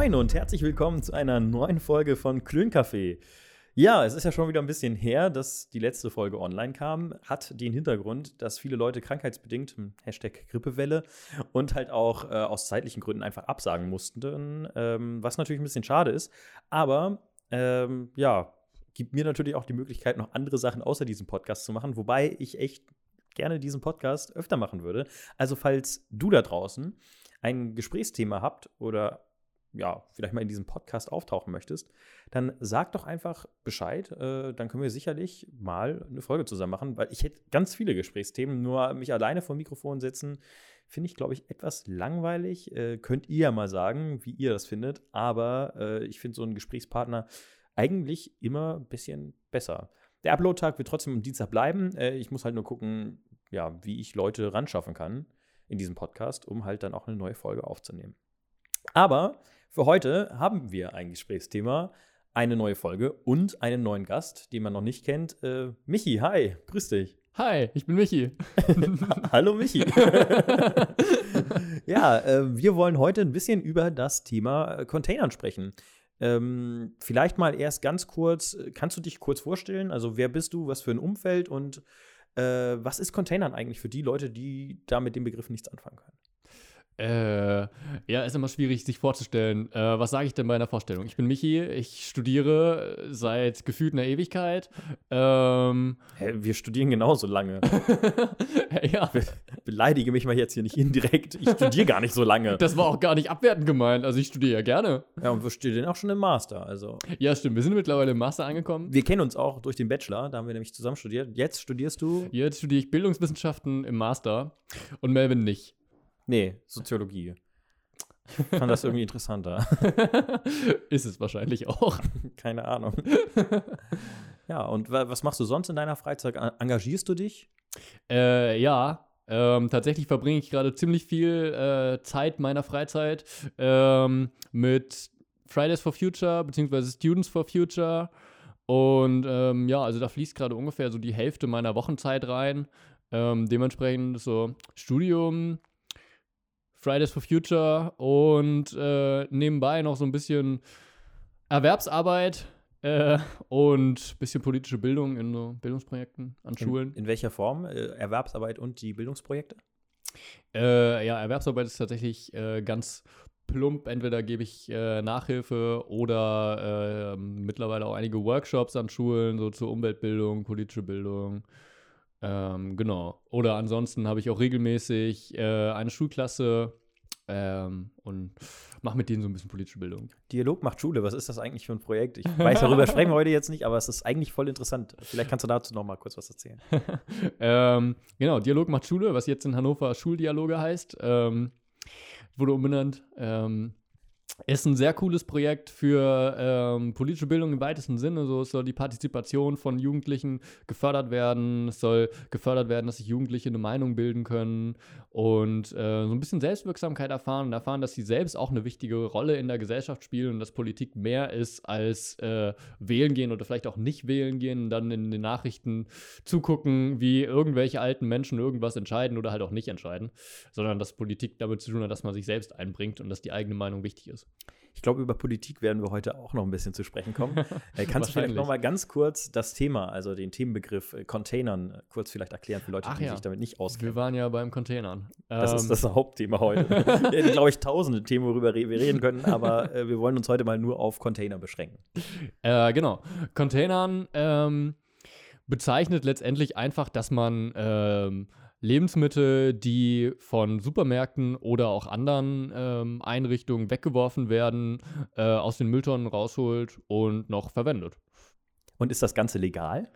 Moin und herzlich willkommen zu einer neuen Folge von Klöncafé. Ja, es ist ja schon wieder ein bisschen her, dass die letzte Folge online kam. Hat den Hintergrund, dass viele Leute krankheitsbedingt, hm, Hashtag Grippewelle, und halt auch äh, aus zeitlichen Gründen einfach absagen mussten, ähm, was natürlich ein bisschen schade ist. Aber ähm, ja, gibt mir natürlich auch die Möglichkeit, noch andere Sachen außer diesem Podcast zu machen, wobei ich echt gerne diesen Podcast öfter machen würde. Also, falls du da draußen ein Gesprächsthema habt oder ja, vielleicht mal in diesem Podcast auftauchen möchtest, dann sag doch einfach Bescheid. Äh, dann können wir sicherlich mal eine Folge zusammen machen, weil ich hätte ganz viele Gesprächsthemen. Nur mich alleine vor dem Mikrofon setzen, finde ich, glaube ich, etwas langweilig. Äh, könnt ihr ja mal sagen, wie ihr das findet. Aber äh, ich finde so einen Gesprächspartner eigentlich immer ein bisschen besser. Der Upload-Tag wird trotzdem am Dienstag bleiben. Äh, ich muss halt nur gucken, ja, wie ich Leute ran schaffen kann in diesem Podcast, um halt dann auch eine neue Folge aufzunehmen. Aber für heute haben wir ein Gesprächsthema, eine neue Folge und einen neuen Gast, den man noch nicht kennt. Äh, Michi, hi, grüß dich. Hi, ich bin Michi. Hallo Michi. ja, äh, wir wollen heute ein bisschen über das Thema äh, Containern sprechen. Ähm, vielleicht mal erst ganz kurz, äh, kannst du dich kurz vorstellen? Also wer bist du, was für ein Umfeld und äh, was ist Containern eigentlich für die Leute, die da mit dem Begriff nichts anfangen können? Äh, ja, ist immer schwierig, sich vorzustellen. Äh, was sage ich denn bei einer Vorstellung? Ich bin Michi, ich studiere seit gefühlt einer Ewigkeit. Ähm, Hä, wir studieren genauso lange. ja. Be beleidige mich mal jetzt hier nicht indirekt. Ich studiere gar nicht so lange. Das war auch gar nicht abwertend gemeint. Also ich studiere ja gerne. Ja, und wir studieren auch schon im Master. Also. Ja, stimmt. Wir sind mittlerweile im Master angekommen. Wir kennen uns auch durch den Bachelor, da haben wir nämlich zusammen studiert. Jetzt studierst du? Jetzt studiere ich Bildungswissenschaften im Master und Melvin nicht. Nee, Soziologie. Ich fand das irgendwie interessanter. Ist es wahrscheinlich auch. Keine Ahnung. Ja, und was machst du sonst in deiner Freizeit? Engagierst du dich? Äh, ja, ähm, tatsächlich verbringe ich gerade ziemlich viel äh, Zeit meiner Freizeit ähm, mit Fridays for Future bzw. Students for Future. Und ähm, ja, also da fließt gerade ungefähr so die Hälfte meiner Wochenzeit rein. Ähm, dementsprechend so Studium, Fridays for Future und äh, nebenbei noch so ein bisschen Erwerbsarbeit äh, und ein bisschen politische Bildung in so Bildungsprojekten an Schulen. In, welcher Form? Äh, Erwerbsarbeit und die Bildungsprojekte? Äh, ja, Erwerbsarbeit ist tatsächlich äh, ganz plump. Entweder gebe ich äh, Nachhilfe oder mittlerweile auch einige Workshops an Schulen, so zur Umweltbildung, politische Bildung. Ähm, genau. Oder ansonsten habe ich auch regelmäßig äh, eine Schulklasse ähm, und mache mit denen so ein bisschen politische Bildung. Dialog macht Schule, was ist das eigentlich für ein Projekt? Ich weiß, darüber sprechen wir heute jetzt nicht, aber es ist eigentlich voll interessant. Vielleicht kannst du dazu noch mal kurz was erzählen. ähm, genau, Dialog macht Schule, was jetzt in Hannover Schuldialoge heißt. Ähm, wurde umbenannt. Ist ein sehr cooles Projekt für ähm, politische Bildung im weitesten Sinne. So, es soll die Partizipation von Jugendlichen gefördert werden. Es soll gefördert werden, dass sich Jugendliche eine Meinung bilden können und äh, so ein bisschen Selbstwirksamkeit erfahren und erfahren, dass sie selbst auch eine wichtige Rolle in der Gesellschaft spielen und dass Politik mehr ist als äh, wählen gehen oder vielleicht auch nicht wählen gehen und dann in den Nachrichten zugucken, wie irgendwelche alten Menschen irgendwas entscheiden oder halt auch nicht entscheiden, sondern dass Politik damit zu tun hat, dass man sich selbst einbringt und dass die eigene Meinung wichtig ist. Ich glaube, über Politik werden wir heute auch noch ein bisschen zu sprechen kommen. äh, kannst du vielleicht noch mal ganz kurz das Thema, also den Themenbegriff äh, Containern, äh, kurz vielleicht erklären für Leute, Ach die ja. sich damit nicht auskennen? Wir waren ja beim Containern. Das ähm. ist das Hauptthema heute. wir haben, glaube ich, tausende Themen, worüber wir reden können, aber äh, wir wollen uns heute mal nur auf Container beschränken. Äh, genau. Containern ähm, bezeichnet letztendlich einfach, dass man ähm, Lebensmittel, die von Supermärkten oder auch anderen ähm, Einrichtungen weggeworfen werden, äh, aus den Mülltonnen rausholt und noch verwendet. Und ist das Ganze legal?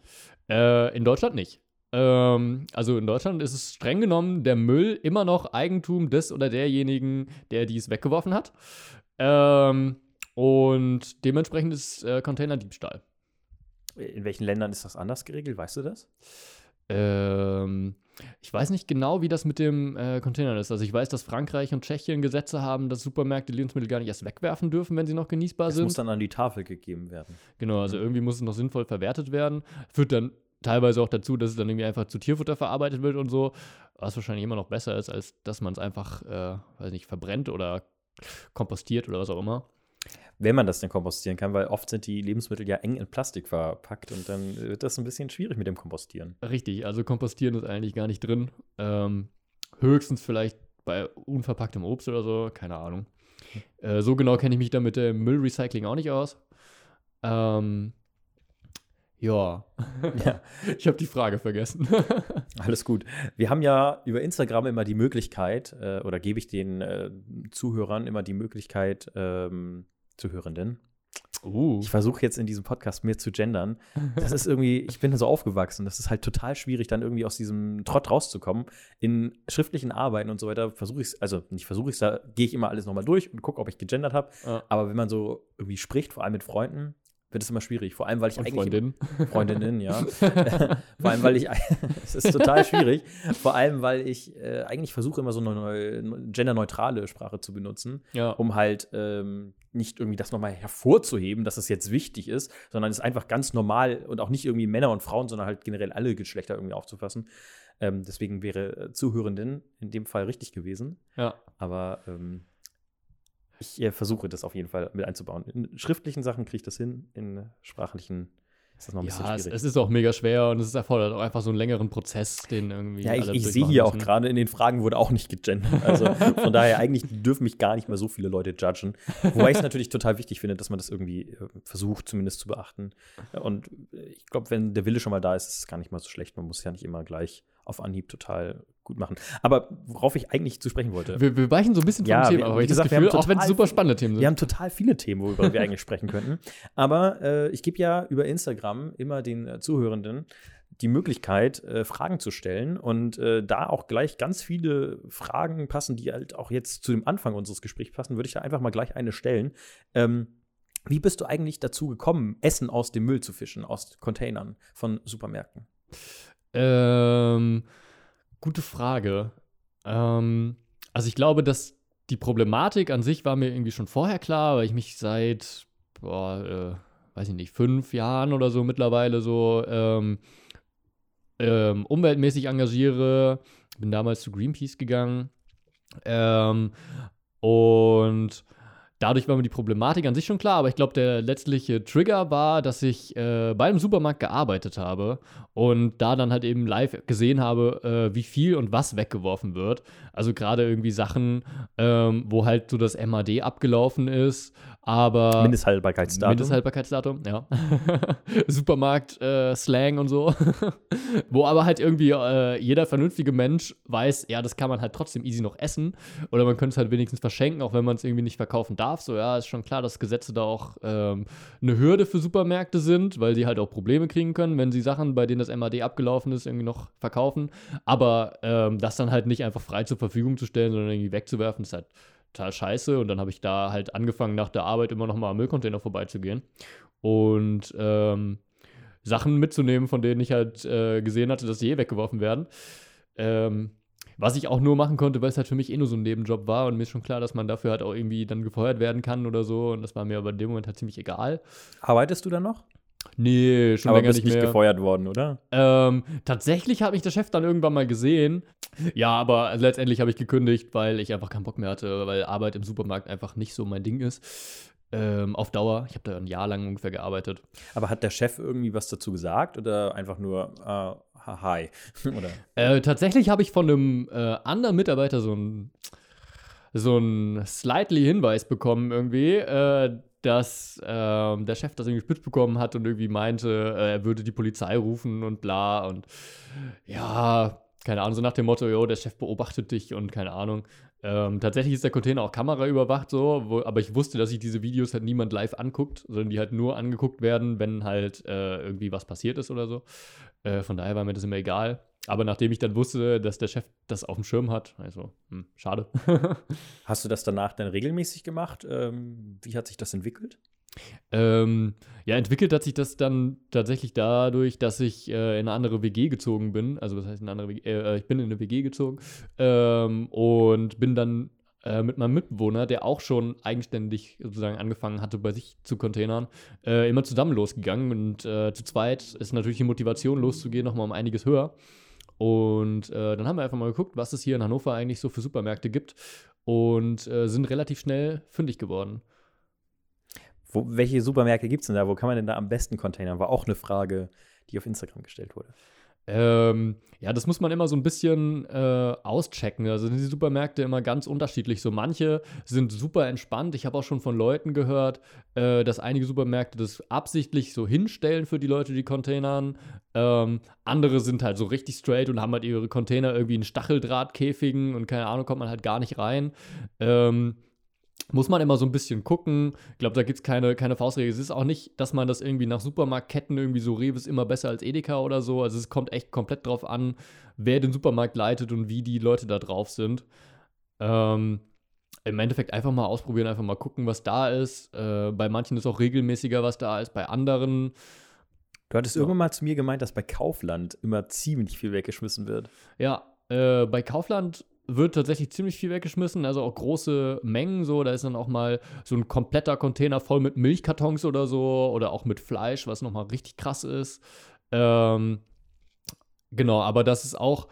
Äh, in Deutschland nicht. Ähm, also in Deutschland ist es streng genommen der Müll immer noch Eigentum des oder derjenigen, der dies weggeworfen hat. Ähm, und dementsprechend ist äh, Containerdiebstahl. In welchen Ländern ist das anders geregelt? Weißt du das? Ähm, ich weiß nicht genau, wie das mit dem äh, Container ist. Also ich weiß, dass Frankreich und Tschechien Gesetze haben, dass Supermärkte Lebensmittel gar nicht erst wegwerfen dürfen, wenn sie noch genießbar das sind. Das muss dann an die Tafel gegeben werden. Genau, also irgendwie muss es noch sinnvoll verwertet werden. Führt dann teilweise auch dazu, dass es dann irgendwie einfach zu Tierfutter verarbeitet wird und so, was wahrscheinlich immer noch besser ist, als dass man es einfach, äh, weiß nicht, verbrennt oder kompostiert oder was auch immer. Wenn man das denn kompostieren kann, weil oft sind die Lebensmittel ja eng in Plastik verpackt und dann wird das ein bisschen schwierig mit dem Kompostieren. Richtig, also kompostieren ist eigentlich gar nicht drin. Ähm, höchstens vielleicht bei unverpacktem Obst oder so, keine Ahnung. Äh, so genau kenne ich mich da mit dem Müllrecycling auch nicht aus. Ähm, ja. Ja. Ich habe die Frage vergessen. Alles gut. Wir haben ja über Instagram immer die Möglichkeit, äh, oder gebe ich den äh, Zuhörern immer die Möglichkeit, ähm, Zuhörenden. Uh. Ich versuche jetzt in diesem Podcast mehr zu gendern. Das ist irgendwie, ich bin da so aufgewachsen. Das ist halt total schwierig, dann irgendwie aus diesem Trott rauszukommen. In schriftlichen Arbeiten und so weiter versuche ich es, also nicht versuche ich es, da gehe ich immer alles nochmal durch und gucke, ob ich gegendert habe. Ja. Aber wenn man so irgendwie spricht, vor allem mit Freunden, wird es immer schwierig. Vor allem, weil ich Und eigentlich. Freundin. Freundinnen, ja. Vor allem, weil ich, es ist total schwierig. Vor allem, weil ich äh, eigentlich versuche, immer so eine neu, genderneutrale Sprache zu benutzen, Ja. um halt ähm, nicht irgendwie das nochmal hervorzuheben, dass es jetzt wichtig ist, sondern es einfach ganz normal und auch nicht irgendwie Männer und Frauen, sondern halt generell alle Geschlechter irgendwie aufzufassen. Ähm, deswegen wäre äh, Zuhörenden in dem Fall richtig gewesen. ja. Aber ähm, ich äh, versuche das auf jeden Fall mit einzubauen. In schriftlichen Sachen kriege ich das hin, in sprachlichen ist das noch ein bisschen Ja, es, schwierig. es ist auch mega schwer und es erfordert auch einfach so einen längeren Prozess, den irgendwie. ja, ich, ich sehe hier auch müssen. gerade in den Fragen wurde auch nicht gegendert. Also von daher eigentlich dürfen mich gar nicht mehr so viele Leute judgen. Wobei ich es natürlich total wichtig finde, dass man das irgendwie äh, versucht, zumindest zu beachten. Und äh, ich glaube, wenn der Wille schon mal da ist, ist es gar nicht mal so schlecht. Man muss ja nicht immer gleich auf Anhieb total gut machen. Aber worauf ich eigentlich zu sprechen wollte. Wir, wir weichen so ein bisschen vom Ja, Thema, aber ich das gesagt, haben Gefühl, auch wenn es super spannende Themen sind. Wir haben total viele Themen, worüber wir eigentlich sprechen könnten. Aber äh, ich gebe ja über Instagram immer den äh, Zuhörenden die Möglichkeit, äh, Fragen zu stellen. Und äh, da auch gleich ganz viele Fragen passen, die halt auch jetzt zu dem Anfang unseres Gesprächs passen, würde ich da einfach mal gleich eine stellen. Ähm, wie bist du eigentlich dazu gekommen, Essen aus dem Müll zu fischen, aus Containern von Supermärkten? Ähm, gute Frage. Ähm, also ich glaube, dass die Problematik an sich war mir irgendwie schon vorher klar, weil ich mich seit, boah, äh, weiß ich nicht, fünf Jahren oder so mittlerweile so ähm, ähm, umweltmäßig engagiere. Bin damals zu Greenpeace gegangen. Ähm, und dadurch war mir die Problematik an sich schon klar, aber ich glaube, der letztliche Trigger war, dass ich äh, bei einem Supermarkt gearbeitet habe und da dann halt eben live gesehen habe, äh, wie viel und was weggeworfen wird. Also gerade irgendwie Sachen, ähm, wo halt so das MAD abgelaufen ist, aber Mindesthaltbarkeitsdatum. Mindesthaltbarkeitsdatum, ja. Supermarkt-Slang und so. Wo aber halt irgendwie äh, jeder vernünftige Mensch weiß, ja, das kann man halt trotzdem easy noch essen. Oder man könnte es halt wenigstens verschenken, auch wenn man es irgendwie nicht verkaufen darf. So, ja, ist schon klar, dass Gesetze da auch ähm, eine Hürde für Supermärkte sind, weil sie halt auch Probleme kriegen können, wenn sie Sachen, bei denen das MAD abgelaufen ist, irgendwie noch verkaufen. Aber ähm, das dann halt nicht einfach frei zur Verfügung zu stellen, sondern irgendwie wegzuwerfen, ist halt total scheiße. Und dann habe ich da halt angefangen, nach der Arbeit immer noch mal am Müllcontainer vorbeizugehen und ähm, Sachen mitzunehmen, von denen ich halt äh, gesehen hatte, dass sie eh weggeworfen werden. Ähm, was ich auch nur machen konnte, weil es halt für mich eh nur so ein Nebenjob war und mir ist schon klar, dass man dafür halt auch irgendwie dann gefeuert werden kann oder so. Und das war mir aber in dem Moment halt ziemlich egal. Arbeitest du da noch? Nee, schon Aber länger bist nicht nicht gefeuert worden, oder? Ähm, tatsächlich hat mich der Chef dann irgendwann mal gesehen. Ja, aber letztendlich habe ich gekündigt, weil ich einfach keinen Bock mehr hatte, weil Arbeit im Supermarkt einfach nicht so mein Ding ist. Ähm, auf Dauer. Ich habe da ein Jahr lang ungefähr gearbeitet. Aber hat der Chef irgendwie was dazu gesagt oder einfach nur äh, hi? oder? Äh, tatsächlich habe ich von einem äh, anderen Mitarbeiter so ein so slightly Hinweis bekommen irgendwie, äh, dass ähm, der Chef das irgendwie spitz bekommen hat und irgendwie meinte, äh, er würde die Polizei rufen und bla und ja, keine Ahnung, so nach dem Motto, jo, der Chef beobachtet dich und keine Ahnung. Ähm, tatsächlich ist der Container auch Kamera überwacht so, wo, aber ich wusste, dass sich diese Videos halt niemand live anguckt, sondern die halt nur angeguckt werden, wenn halt äh, irgendwie was passiert ist oder so. Äh, von daher war mir das immer egal. Aber nachdem ich dann wusste, dass der Chef das auf dem Schirm hat, also, hm, schade. Hast du das danach dann regelmäßig gemacht? Ähm, wie hat sich das entwickelt? Ähm, ja, entwickelt hat sich das dann tatsächlich dadurch, dass ich äh, in eine andere WG gezogen bin. Also, was heißt in eine andere WG? Äh, ich bin in eine WG gezogen ähm, und bin dann äh, mit meinem Mitbewohner, der auch schon eigenständig sozusagen angefangen hatte, bei sich zu containern, äh, immer zusammen losgegangen. Und äh, zu zweit ist natürlich die Motivation, loszugehen, nochmal um einiges höher. Und äh, dann haben wir einfach mal geguckt, was es hier in Hannover eigentlich so für Supermärkte gibt und äh, sind relativ schnell fündig geworden. Wo, welche Supermärkte gibt es denn da? Wo kann man denn da am besten containern? War auch eine Frage, die auf Instagram gestellt wurde. Ähm, ja, das muss man immer so ein bisschen äh, auschecken. Also sind die Supermärkte immer ganz unterschiedlich. So manche sind super entspannt. Ich habe auch schon von Leuten gehört, äh, dass einige Supermärkte das absichtlich so hinstellen für die Leute, die containern. Ähm, andere sind halt so richtig straight und haben halt ihre Container irgendwie in Stacheldrahtkäfigen und keine Ahnung, kommt man halt gar nicht rein. Ähm, muss man immer so ein bisschen gucken. Ich glaube, da gibt es keine, keine Faustregel. Es ist auch nicht, dass man das irgendwie nach Supermarktketten irgendwie so Rewe ist immer besser als Edeka oder so. Also es kommt echt komplett drauf an, wer den Supermarkt leitet und wie die Leute da drauf sind. Ähm, Im Endeffekt einfach mal ausprobieren, einfach mal gucken, was da ist. Äh, bei manchen ist auch regelmäßiger, was da ist. Bei anderen. Du hattest ja. irgendwann mal zu mir gemeint, dass bei Kaufland immer ziemlich viel weggeschmissen wird. Ja, äh, bei Kaufland wird tatsächlich ziemlich viel weggeschmissen, also auch große Mengen so. Da ist dann auch mal so ein kompletter Container voll mit Milchkartons oder so oder auch mit Fleisch, was nochmal richtig krass ist. Ähm, genau, aber das ist auch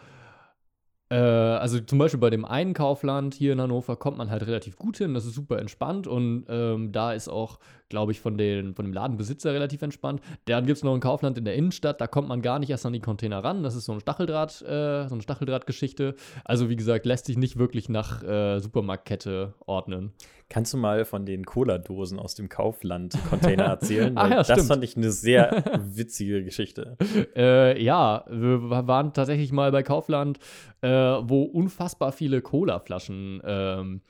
äh, also zum Beispiel bei dem einen Kaufland hier in Hannover kommt man halt relativ gut hin, das ist super entspannt und ähm, da ist auch, glaube ich, von, den, von dem Ladenbesitzer relativ entspannt. Dann gibt es noch ein Kaufland in der Innenstadt, da kommt man gar nicht erst an die Container ran, das ist so ein Stacheldraht, äh, so eine Stacheldrahtgeschichte. Also wie gesagt, lässt sich nicht wirklich nach äh, Supermarktkette ordnen. Kannst du mal von den Cola-Dosen aus dem Kaufland-Container erzählen? ah, ja, das stimmt. fand ich eine sehr witzige Geschichte. Äh, ja, wir waren tatsächlich mal bei Kaufland, äh, wo unfassbar viele Cola-Flaschen ähm,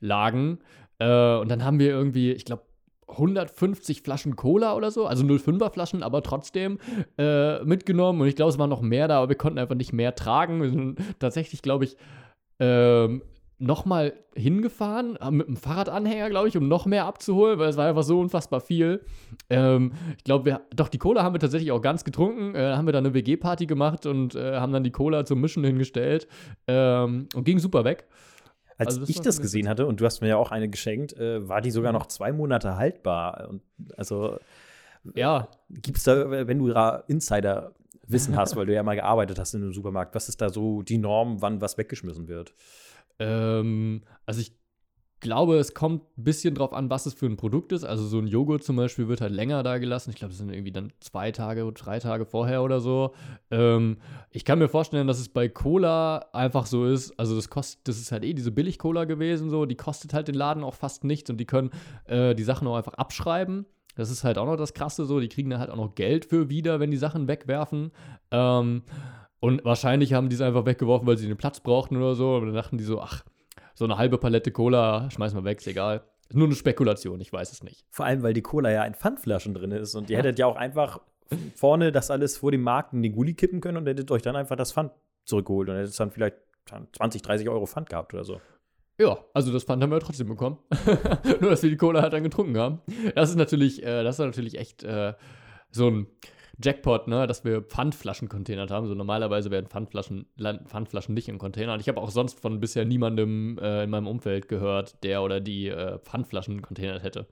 lagen. Äh, und dann haben wir irgendwie, ich glaube, 150 Flaschen Cola oder so, also 05er Flaschen, aber trotzdem äh, mitgenommen. Und ich glaube, es waren noch mehr da, aber wir konnten einfach nicht mehr tragen. Wir sind tatsächlich, glaube ich, ähm, nochmal hingefahren, äh, mit einem Fahrradanhänger, glaube ich, um noch mehr abzuholen, weil es war einfach so unfassbar viel. Ähm, ich glaube, doch, die Cola haben wir tatsächlich auch ganz getrunken. Äh, haben wir dann eine WG-Party gemacht und äh, haben dann die Cola zum Mischen hingestellt ähm, und ging super weg. Als also das ich das gesehen hatte, und du hast mir ja auch eine geschenkt, äh, war die sogar noch zwei Monate haltbar. Und also, ja. Gibt es da, wenn du Insider Wissen hast, weil du ja mal gearbeitet hast in einem Supermarkt, was ist da so die Norm, wann was weggeschmissen wird? Ähm, also ich glaube, es kommt ein bisschen drauf an, was es für ein Produkt ist. Also so ein Joghurt zum Beispiel wird halt länger da gelassen. Ich glaube, es sind irgendwie dann zwei Tage oder drei Tage vorher oder so. Ähm, ich kann mir vorstellen, dass es bei Cola einfach so ist. Also das kostet, das ist halt eh diese Billig-Cola gewesen, so. Die kostet halt den Laden auch fast nichts und die können äh, die Sachen auch einfach abschreiben. Das ist halt auch noch das Krasse so. Die kriegen dann halt auch noch Geld für wieder, wenn die Sachen wegwerfen. Ähm, und wahrscheinlich haben die es einfach weggeworfen, weil sie den Platz brauchten oder so. Und dann dachten die so, ach, so eine halbe Palette Cola schmeißen wir weg, ist egal. Nur eine Spekulation, ich weiß es nicht. Vor allem, weil die Cola ja in Pfandflaschen drin ist. Und ihr ja. hättet ja auch einfach vorne das alles vor dem Markt in den Gully kippen können und hättet euch dann einfach das Pfand zurückgeholt und hättet dann vielleicht 20, 30 Euro Pfand gehabt oder so. Ja, also das Pfand haben wir trotzdem bekommen. Nur, dass wir die Cola halt dann getrunken haben. Das ist natürlich, äh, das ist natürlich echt äh, so ein Jackpot, ne, dass wir Pfandflaschen containert haben. So normalerweise werden Pfandflaschen, Pfandflaschen nicht in Containern. Ich habe auch sonst von bisher niemandem äh, in meinem Umfeld gehört, der oder die äh, Pfandflaschen containert hätte.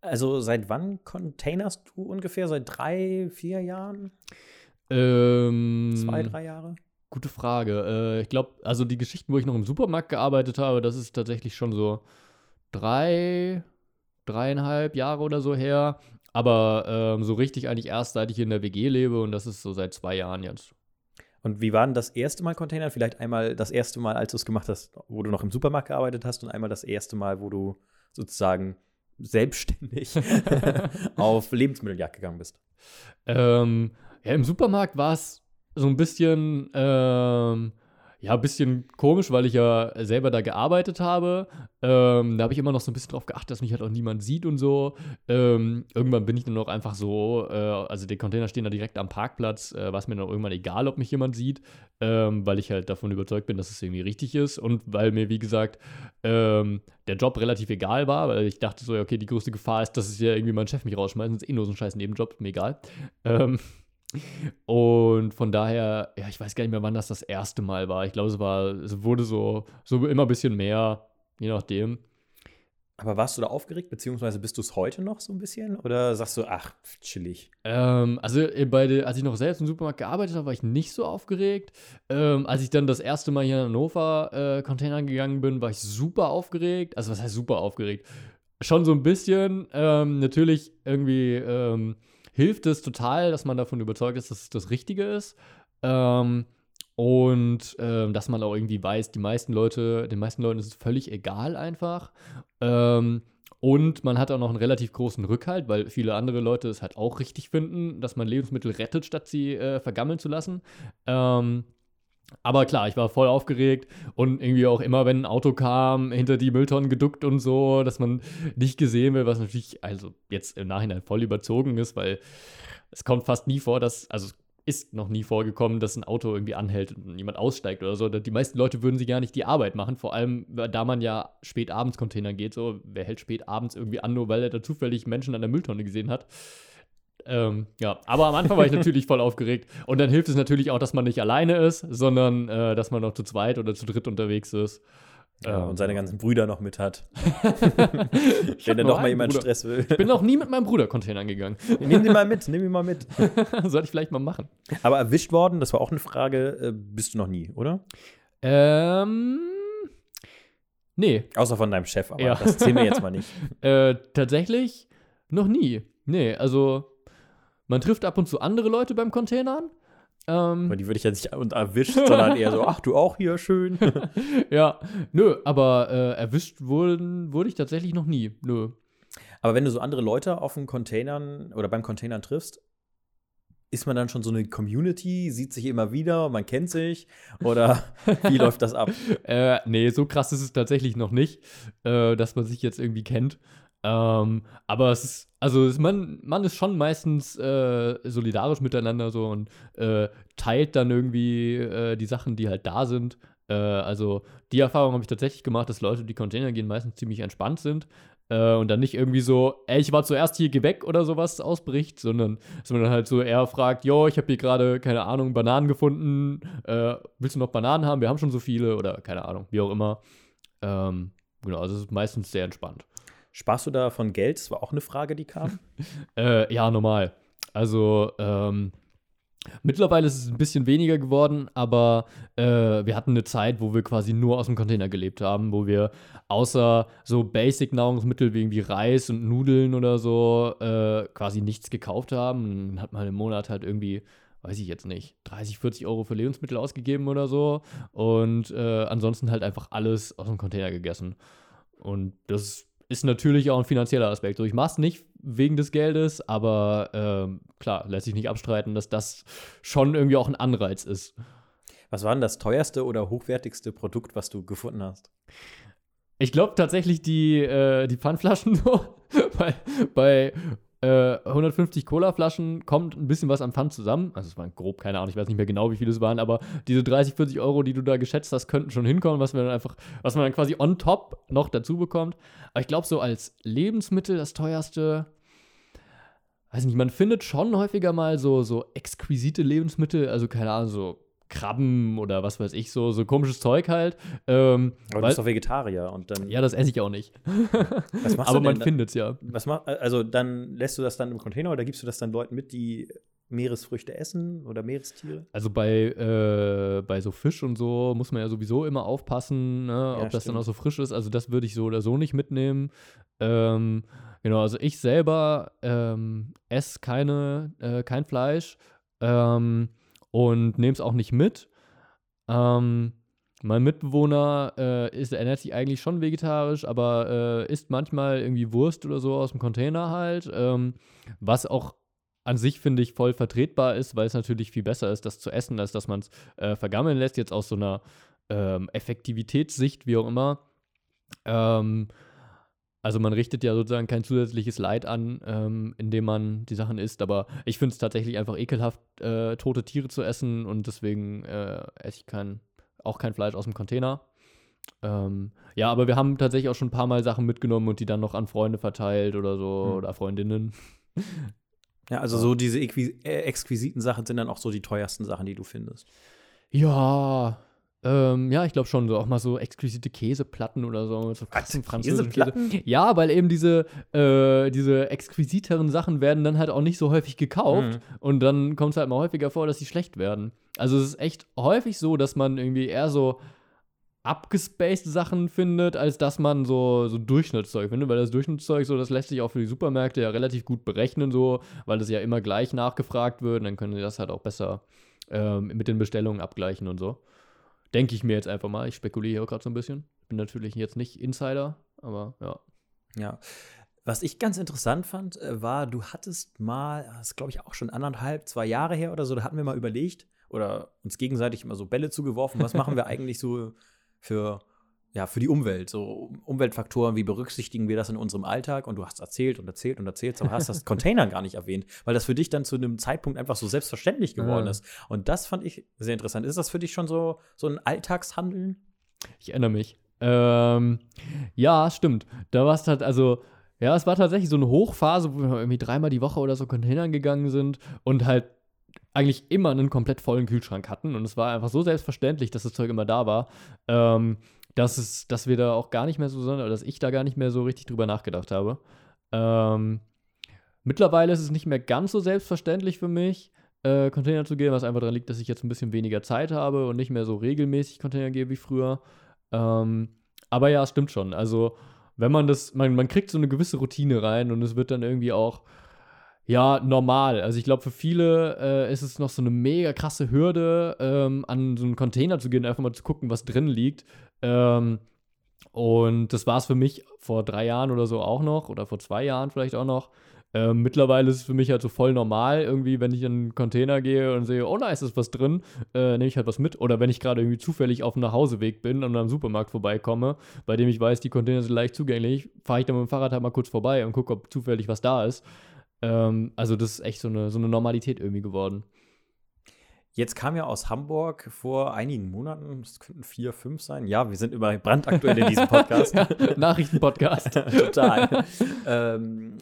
Also seit wann containerst du ungefähr? Seit drei, vier Jahren? Ähm, Zwei, drei Jahre? Gute Frage. Äh, ich glaube, also die Geschichten, wo ich noch im Supermarkt gearbeitet habe, das ist tatsächlich schon so drei, dreieinhalb Jahre oder so her. Aber ähm, so richtig eigentlich erst, seit ich in der WG lebe und das ist so seit zwei Jahren jetzt. Und wie war denn das erste Mal Container? Vielleicht einmal das erste Mal, als du es gemacht hast, wo du noch im Supermarkt gearbeitet hast und einmal das erste Mal, wo du sozusagen selbstständig auf Lebensmitteljagd gegangen bist. Ähm, ja, im Supermarkt war es so ein bisschen ähm, ja, ein bisschen komisch, weil ich ja selber da gearbeitet habe. Ähm, da habe ich immer noch so ein bisschen drauf geachtet, dass mich halt auch niemand sieht und so. Ähm, irgendwann bin ich dann auch einfach so, äh, also die Container stehen da direkt am Parkplatz, äh, war es mir dann irgendwann egal, ob mich jemand sieht, ähm, weil ich halt davon überzeugt bin, dass es irgendwie richtig ist und weil mir, wie gesagt, ähm, der Job relativ egal war, weil ich dachte so, okay, die größte Gefahr ist, dass es ja irgendwie mein Chef mich rausschmeißt, das ist eh nur so ein scheiß Nebenjob, mir egal. Und von daher, ja, ich weiß gar nicht mehr, wann das das erste Mal war. Ich glaube, es war, es wurde so, so immer ein bisschen mehr, je nachdem. Aber warst du da aufgeregt, beziehungsweise bist du es heute noch so ein bisschen? Oder sagst du, ach, chillig? Ähm, also äh, bei der, als ich noch selbst im Supermarkt gearbeitet habe, war ich nicht so aufgeregt. Ähm, als ich dann das erste Mal hier in Hannover äh, Container gegangen bin, war ich super aufgeregt. Also was heißt super aufgeregt? schon so ein bisschen. Ähm, natürlich irgendwie ähm, hilft es total, dass man davon überzeugt ist, dass es das Richtige ist. Ähm, und ähm, dass man auch irgendwie weiß, die meisten Leute, den meisten Leuten ist es völlig egal einfach. Ähm, und man hat auch noch einen relativ großen Rückhalt, weil viele andere Leute es halt auch richtig finden, dass man Lebensmittel rettet, statt sie äh, vergammeln zu lassen. Ähm, aber klar, ich war voll aufgeregt und irgendwie auch immer, wenn ein Auto kam, hinter die Mülltonnen geduckt und so, dass man nicht gesehen wird, was natürlich, also jetzt im Nachhinein voll überzogen ist, weil es kommt fast nie vor, dass, also ist noch nie vorgekommen, dass ein Auto irgendwie anhält und jemand aussteigt oder so. Die meisten Leute würden sich gar nicht die Arbeit machen, vor allem da man ja spät abends Container geht. So, wer hält spät abends irgendwie an, nur weil er da zufällig Menschen an der Mülltonne gesehen hat? Ähm, ja, aber am Anfang war ich natürlich voll aufgeregt. Und dann hilft es natürlich auch, dass man nicht alleine ist, sondern äh, dass man noch zu zweit oder zu dritt unterwegs ist. Ja, ähm, und seine ganzen Brüder noch mit hat. Wenn er doch mal jemand Bruder. Stress will. Ich bin noch nie mit meinem Bruder Containern gegangen. nimm ihn mal mit, nimm ihn mal mit. Sollte ich vielleicht mal machen. Aber erwischt worden, das war auch eine Frage, äh, bist du noch nie, oder? Ähm. Nee. Außer von deinem Chef, aber ja. das zählen wir jetzt mal nicht. äh, tatsächlich noch nie. Nee, also man trifft ab und zu andere Leute beim Containern. Ähm, aber die würde ich ja nicht erwischt, sondern eher so, ach, du auch hier, schön. ja, nö, aber äh, erwischt wurden, wurde ich tatsächlich noch nie. Nö. Aber wenn du so andere Leute auf den Containern oder beim Containern triffst, ist man dann schon so eine Community, sieht sich immer wieder, man kennt sich? Oder wie läuft das ab? Äh, nee, so krass ist es tatsächlich noch nicht, äh, dass man sich jetzt irgendwie kennt. Ähm, aber es ist, also es, man, man ist schon meistens äh, solidarisch miteinander so und äh, teilt dann irgendwie äh, die Sachen, die halt da sind. Äh, also die Erfahrung habe ich tatsächlich gemacht, dass Leute, die Container gehen, meistens ziemlich entspannt sind. Äh, und dann nicht irgendwie so, ey, ich war zuerst hier, geh weg oder sowas ausbricht, sondern dass man dann halt so eher fragt, jo, ich habe hier gerade, keine Ahnung, Bananen gefunden, äh, willst du noch Bananen haben? Wir haben schon so viele oder keine Ahnung, wie auch immer. Ähm, genau, also es ist meistens sehr entspannt. Sparst du da von Geld? Das war auch eine Frage, die kam. äh, ja, normal. Also, ähm, Mittlerweile ist es ein bisschen weniger geworden, aber äh, wir hatten eine Zeit, wo wir quasi nur aus dem Container gelebt haben, wo wir außer so Basic-Nahrungsmittel wie irgendwie Reis und Nudeln oder so äh, quasi nichts gekauft haben. Dann hat man im Monat halt irgendwie, weiß ich jetzt nicht, 30, 40 Euro für Lebensmittel ausgegeben oder so und äh, ansonsten halt einfach alles aus dem Container gegessen. Und das ist natürlich auch ein finanzieller Aspekt. So, ich mache es nicht wegen des Geldes, aber ähm, klar, lässt sich nicht abstreiten, dass das schon irgendwie auch ein Anreiz ist. Was war denn das teuerste oder hochwertigste Produkt, was du gefunden hast? Ich glaube tatsächlich die, äh, die Pfandflaschen so. bei, bei 150 äh, Cola-Flaschen kommt ein bisschen was am Pfand zusammen. Also es waren grob, keine Ahnung, ich weiß nicht mehr genau, wie viele es waren, aber diese 30, 40 Euro, die du da geschätzt hast, könnten schon hinkommen, was man dann einfach, was man dann quasi on top noch dazu bekommt. Aber ich glaube, so als Lebensmittel das teuerste, weiß nicht, man findet schon häufiger mal so, so exquisite Lebensmittel, also keine Ahnung, so Krabben oder was weiß ich, so, so komisches Zeug halt. Ähm, Aber du bist doch Vegetarier und dann. Ja, das esse ich auch nicht. Was machst Aber du man findet es ja. Was mach, also dann lässt du das dann im Container oder gibst du das dann Leuten mit, die Meeresfrüchte essen oder Meerestiere? Also bei, äh, bei so Fisch und so muss man ja sowieso immer aufpassen, ne, ja, ob das stimmt. dann auch so frisch ist. Also das würde ich so oder so nicht mitnehmen. Ähm, genau, also ich selber ähm, esse keine, äh, kein Fleisch. Ähm, und nehme es auch nicht mit. Ähm, mein Mitbewohner äh, ist, ernährt sich eigentlich schon vegetarisch, aber äh, isst manchmal irgendwie Wurst oder so aus dem Container halt. Ähm, was auch an sich, finde ich, voll vertretbar ist, weil es natürlich viel besser ist, das zu essen, als dass man es äh, vergammeln lässt, jetzt aus so einer ähm, Effektivitätssicht, wie auch immer. Ähm, also man richtet ja sozusagen kein zusätzliches Leid an, ähm, indem man die Sachen isst. Aber ich finde es tatsächlich einfach ekelhaft, äh, tote Tiere zu essen und deswegen äh, esse ich kein, auch kein Fleisch aus dem Container. Ähm, ja, aber wir haben tatsächlich auch schon ein paar Mal Sachen mitgenommen und die dann noch an Freunde verteilt oder so hm. oder Freundinnen. Ja, also so diese äh, exquisiten Sachen sind dann auch so die teuersten Sachen, die du findest. Ja, ähm, ja, ich glaube schon, so auch mal so exquisite Käseplatten oder so. so französischen Käse. Ja, weil eben diese, äh, diese exquisiteren Sachen werden dann halt auch nicht so häufig gekauft. Mhm. Und dann kommt es halt mal häufiger vor, dass sie schlecht werden. Also es ist echt häufig so, dass man irgendwie eher so abgespaced Sachen findet, als dass man so, so Durchschnittszeug findet, weil das Durchschnittszeug, so, das lässt sich auch für die Supermärkte ja relativ gut berechnen, so, weil das ja immer gleich nachgefragt wird, und dann können sie das halt auch besser ähm, mit den Bestellungen abgleichen und so. Denke ich mir jetzt einfach mal. Ich spekuliere hier gerade so ein bisschen. Bin natürlich jetzt nicht Insider, aber ja. Ja. Was ich ganz interessant fand, äh, war, du hattest mal, das ist glaube ich auch schon anderthalb, zwei Jahre her oder so, da hatten wir mal überlegt oder uns gegenseitig immer so Bälle zugeworfen, was machen wir eigentlich so für, ja, für die Umwelt, so Umweltfaktoren, wie berücksichtigen wir das in unserem Alltag? Und du hast erzählt und erzählt und erzählt, aber hast das Container gar nicht erwähnt, weil das für dich dann zu einem Zeitpunkt einfach so selbstverständlich geworden Ja. ist. Und das fand ich sehr interessant. Ist das für dich schon so, so ein Alltagshandeln? Ich erinnere mich. Ähm, ja, stimmt. Da war es halt, also, ja, es war tatsächlich so eine Hochphase, wo wir irgendwie dreimal die Woche oder so Containern gegangen sind und halt eigentlich immer einen komplett vollen Kühlschrank hatten. Und es war einfach so selbstverständlich, dass das Zeug immer da war, ähm, dass, es, dass wir da auch gar nicht mehr so, oder dass ich da gar nicht mehr so richtig drüber nachgedacht habe. Ähm, mittlerweile ist es nicht mehr ganz so selbstverständlich für mich, äh, Container zu gehen, was einfach daran liegt, dass ich jetzt ein bisschen weniger Zeit habe und nicht mehr so regelmäßig Container gehe wie früher. Ähm, aber ja, es stimmt schon. Also, wenn man das, man, man kriegt so eine gewisse Routine rein und es wird dann irgendwie auch, ja, normal. Also, ich glaube, für viele äh, ist es noch so eine mega krasse Hürde, ähm, an so einen Container zu gehen, einfach mal zu gucken, was drin liegt. Ähm, und das war es für mich vor drei Jahren oder so auch noch, oder vor zwei Jahren vielleicht auch noch. Ähm, mittlerweile ist es für mich halt so voll normal, irgendwie, wenn ich in einen Container gehe und sehe, oh, da ist was drin, äh, nehme ich halt was mit. Oder wenn ich gerade irgendwie zufällig auf dem Nachhauseweg bin und am Supermarkt vorbeikomme, bei dem ich weiß, die Container sind leicht zugänglich, fahre ich dann mit dem Fahrrad halt mal kurz vorbei und gucke, ob zufällig was da ist. Ähm, also, das ist echt so eine, so eine Normalität irgendwie geworden. Jetzt kam ja aus Hamburg vor einigen Monaten, es könnten vier, fünf sein. Ja, wir sind immer brandaktuell in diesem Podcast. Nachrichtenpodcast. Total. ähm,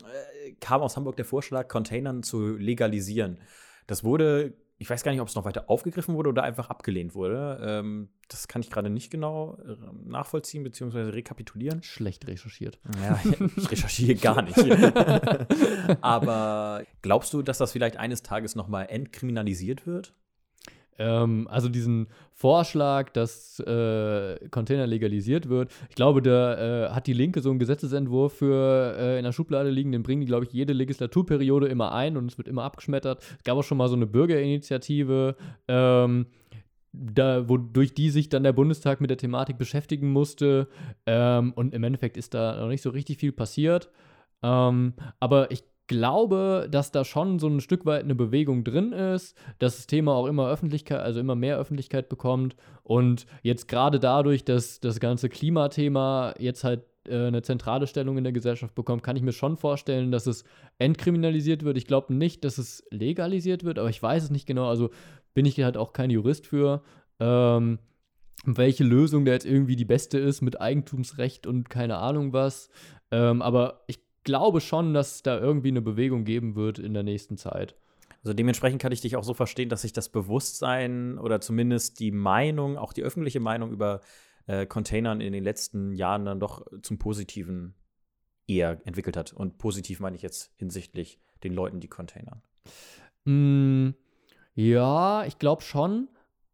äh, kam aus Hamburg der Vorschlag, Containern zu legalisieren. Das wurde, ich weiß gar nicht, ob es noch weiter aufgegriffen wurde oder einfach abgelehnt wurde. Ähm, das kann ich gerade nicht genau äh, nachvollziehen bzw. rekapitulieren. Schlecht recherchiert. Ja, ich recherchiere gar nicht. Aber glaubst du, dass das vielleicht eines Tages noch mal entkriminalisiert wird? Ähm, also diesen Vorschlag, dass äh, Container legalisiert wird. Ich glaube, da äh, hat die Linke so einen Gesetzesentwurf für äh, in der Schublade liegen. Den bringen die, glaube ich, jede Legislaturperiode immer ein und es wird immer abgeschmettert. Es gab auch schon mal so eine Bürgerinitiative. Ähm, da, wodurch die sich dann der Bundestag mit der Thematik beschäftigen musste. Ähm, und im Endeffekt ist da noch nicht so richtig viel passiert. Ähm, aber ich glaube, dass da schon so ein Stück weit eine Bewegung drin ist, dass das Thema auch immer Öffentlichkeit, also immer mehr Öffentlichkeit bekommt. Und jetzt gerade dadurch, dass das ganze Klimathema jetzt halt äh, eine zentrale Stellung in der Gesellschaft bekommt, kann ich mir schon vorstellen, dass es entkriminalisiert wird. Ich glaube nicht, dass es legalisiert wird, aber ich weiß es nicht genau. Also bin ich halt auch kein Jurist für. Ähm, welche Lösung da jetzt irgendwie die beste ist mit Eigentumsrecht und keine Ahnung was. Ähm, aber ich glaube schon, dass es da irgendwie eine Bewegung geben wird in der nächsten Zeit. Also dementsprechend kann ich dich auch so verstehen, dass sich das Bewusstsein oder zumindest die Meinung, auch die öffentliche Meinung über äh, Containern in den letzten Jahren dann doch zum Positiven eher entwickelt hat. Und positiv meine ich jetzt hinsichtlich den Leuten, die Containern. Mm, ja, ich glaube schon.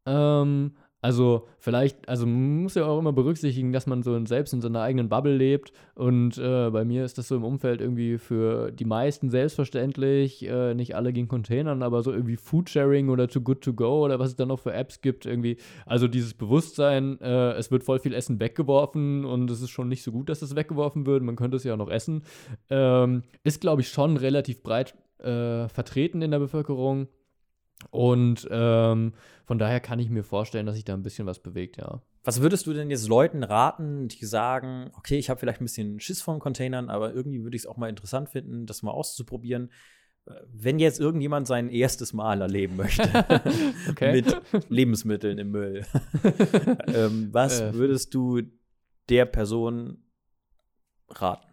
Ähm, also vielleicht, also man muss ja auch immer berücksichtigen, dass man so selbst in seiner eigenen Bubble lebt. Und äh, bei mir ist das so im Umfeld irgendwie für die meisten selbstverständlich. Äh, nicht alle gegen Containern, aber so irgendwie Foodsharing oder Too Good To Go oder was es da noch für Apps gibt. Irgendwie. Also dieses Bewusstsein, äh, es wird voll viel Essen weggeworfen und es ist schon nicht so gut, dass es weggeworfen wird. Man könnte es ja auch noch essen. Ähm, ist, glaube ich, schon relativ breit äh, vertreten in der Bevölkerung. Und ähm, von daher kann ich mir vorstellen, dass sich da ein bisschen was bewegt, ja. Was würdest du denn jetzt Leuten raten, die sagen, okay, ich habe vielleicht ein bisschen Schiss vor Containern, aber irgendwie würde ich es auch mal interessant finden, das mal auszuprobieren? Äh, Wenn jetzt irgendjemand sein erstes Mal erleben möchte mit Lebensmitteln im Müll, ähm, was Äh. würdest du der Person raten?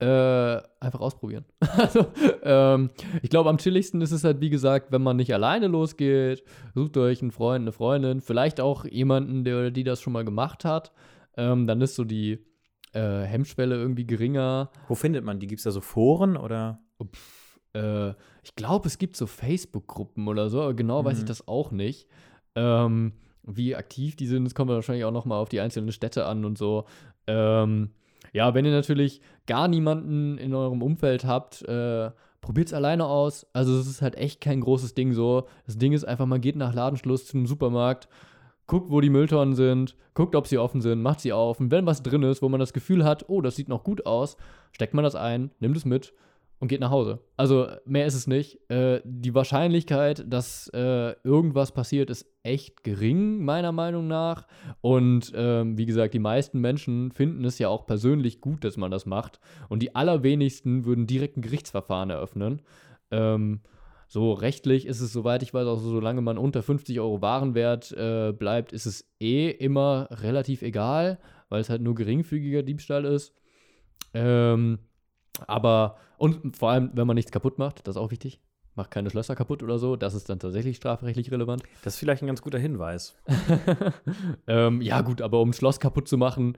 Äh, einfach ausprobieren. also, ähm, ich glaube, am chilligsten ist es halt, wie gesagt, wenn man nicht alleine losgeht, sucht euch einen Freund, eine Freundin, vielleicht auch jemanden, der oder die das schon mal gemacht hat. Ähm, dann ist so die äh, Hemmschwelle irgendwie geringer. Wo findet man die? Gibt es da so Foren oder? Äh, ich glaube, es gibt so Facebook-Gruppen oder so, aber genau weiß ich Mhm. das auch nicht. Ähm, wie aktiv die sind, das kommt wahrscheinlich auch nochmal auf die einzelnen Städte an und so. Ähm, ja, wenn ihr natürlich gar niemanden in eurem Umfeld habt, äh, probiert es alleine aus. Also es ist halt echt kein großes Ding so. Das Ding ist einfach, man geht nach Ladenschluss zu einem Supermarkt, guckt, wo die Mülltonnen sind, guckt, ob sie offen sind, macht sie auf. Und wenn was drin ist, wo man das Gefühl hat, oh, das sieht noch gut aus, steckt man das ein, nimmt es mit und geht nach Hause. Also mehr ist es nicht. Äh, die Wahrscheinlichkeit, dass äh, irgendwas passiert, ist echt gering, meiner Meinung nach. Und ähm, wie gesagt, die meisten Menschen finden es ja auch persönlich gut, dass man das macht. Und die allerwenigsten würden direkt ein Gerichtsverfahren eröffnen. Ähm, so rechtlich ist es, soweit ich weiß, auch so, solange man unter 50 Euro Warenwert äh, bleibt, ist es eh immer relativ egal, weil es halt nur geringfügiger Diebstahl ist. Ähm, aber, und vor allem, wenn man nichts kaputt macht, das ist auch wichtig. Macht keine Schlösser kaputt oder so, das ist dann tatsächlich strafrechtlich relevant. Das ist vielleicht ein ganz guter Hinweis. ähm, ja, gut, aber um ein Schloss kaputt zu machen,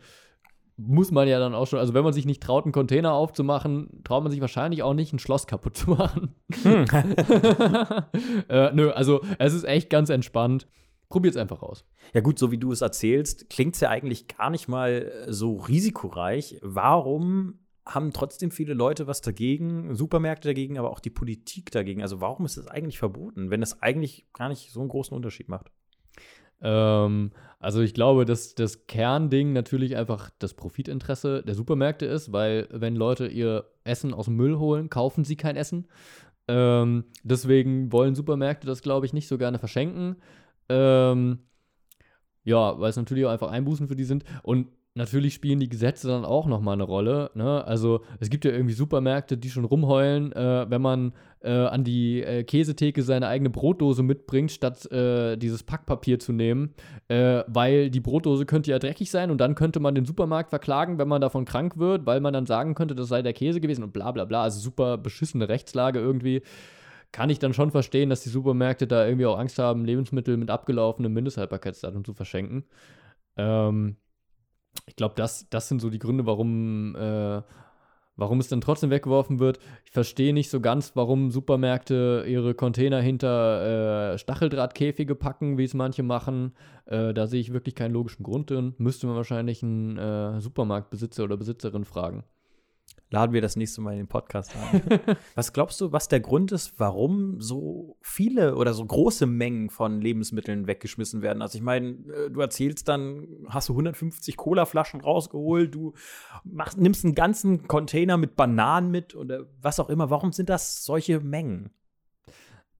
muss man ja dann auch schon, also wenn man sich nicht traut, einen Container aufzumachen, traut man sich wahrscheinlich auch nicht, ein Schloss kaputt zu machen. Hm. äh, nö, also es ist echt ganz entspannt. Probiert es einfach aus. Ja, gut, so wie du es erzählst, klingt es ja eigentlich gar nicht mal so risikoreich. Warum haben trotzdem viele Leute was dagegen, Supermärkte dagegen, aber auch die Politik dagegen. Also warum ist das eigentlich verboten, wenn es eigentlich gar nicht so einen großen Unterschied macht? Ähm, also ich glaube, dass das Kernding natürlich einfach das Profitinteresse der Supermärkte ist, weil wenn Leute ihr Essen aus dem Müll holen, kaufen sie kein Essen. Ähm, deswegen wollen Supermärkte das, glaube ich, nicht so gerne verschenken. Ähm, ja, weil es natürlich auch einfach Einbußen für die sind. Und natürlich spielen die Gesetze dann auch nochmal eine Rolle. Ne? Also es gibt ja irgendwie Supermärkte, die schon rumheulen, äh, wenn man äh, an die äh, Käsetheke seine eigene Brotdose mitbringt, statt äh, dieses Packpapier zu nehmen, äh, weil die Brotdose könnte ja dreckig sein und dann könnte man den Supermarkt verklagen, wenn man davon krank wird, weil man dann sagen könnte, das sei der Käse gewesen und bla bla bla. Also super beschissene Rechtslage irgendwie. Kann ich dann schon verstehen, dass die Supermärkte da irgendwie auch Angst haben, Lebensmittel mit abgelaufenem Mindesthaltbarkeitsdatum zu verschenken. Ähm, ich glaube, das, das sind so die Gründe, warum, äh, warum es dann trotzdem weggeworfen wird. Ich verstehe nicht so ganz, warum Supermärkte ihre Container hinter äh, Stacheldrahtkäfige packen, wie es manche machen. Äh, da sehe ich wirklich keinen logischen Grund drin. Müsste man wahrscheinlich einen äh, Supermarktbesitzer oder Besitzerin fragen laden wir das nächste Mal in den Podcast ein. was glaubst du, was der Grund ist, warum so viele oder so große Mengen von Lebensmitteln weggeschmissen werden? Also ich meine, äh, du erzählst dann, hast du 150 Cola-Flaschen rausgeholt, du machst, nimmst einen ganzen Container mit Bananen mit oder was auch immer. Warum sind das solche Mengen?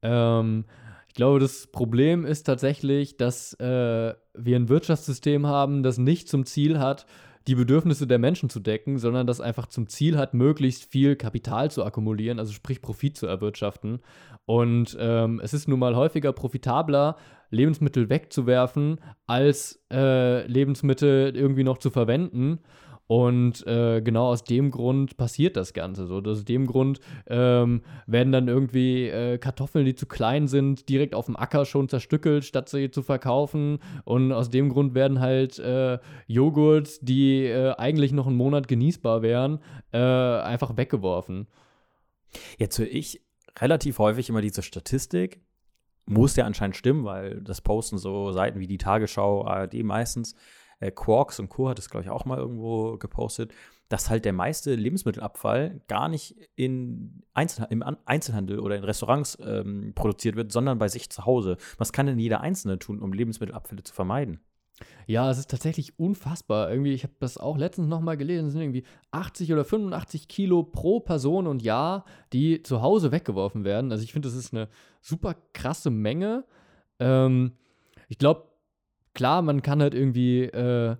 Ähm, ich glaube, das Problem ist tatsächlich, dass äh, wir ein Wirtschaftssystem haben, das nicht zum Ziel hat, die Bedürfnisse der Menschen zu decken, sondern das einfach zum Ziel hat, möglichst viel Kapital zu akkumulieren, also sprich Profit zu erwirtschaften. Und ähm, es ist nun mal häufiger profitabler, Lebensmittel wegzuwerfen, als äh, Lebensmittel irgendwie noch zu verwenden. Und äh, genau aus dem Grund passiert das Ganze so. Aus dem Grund ähm, werden dann irgendwie äh, Kartoffeln, die zu klein sind, direkt auf dem Acker schon zerstückelt, statt sie zu verkaufen. Und aus dem Grund werden halt äh, Joghurt, die äh, eigentlich noch einen Monat genießbar wären, äh, einfach weggeworfen. Jetzt höre ich relativ häufig immer diese Statistik. Muss ja anscheinend stimmen, weil das posten so Seiten wie die Tagesschau, ARD meistens äh, Quarks und Co. hat es, glaube ich, auch mal irgendwo gepostet, dass halt der meiste Lebensmittelabfall gar nicht in Einzelha im Einzelhandel oder in Restaurants ähm, produziert wird, sondern bei sich zu Hause. Was kann denn jeder Einzelne tun, um Lebensmittelabfälle zu vermeiden? Ja, es ist tatsächlich unfassbar. Irgendwie, ich habe das auch letztens nochmal gelesen, es sind irgendwie 80 oder 85 Kilo pro Person und Jahr, die zu Hause weggeworfen werden. Also ich finde, das ist eine super krasse Menge. Ähm, ich glaube, klar, man kann halt irgendwie äh,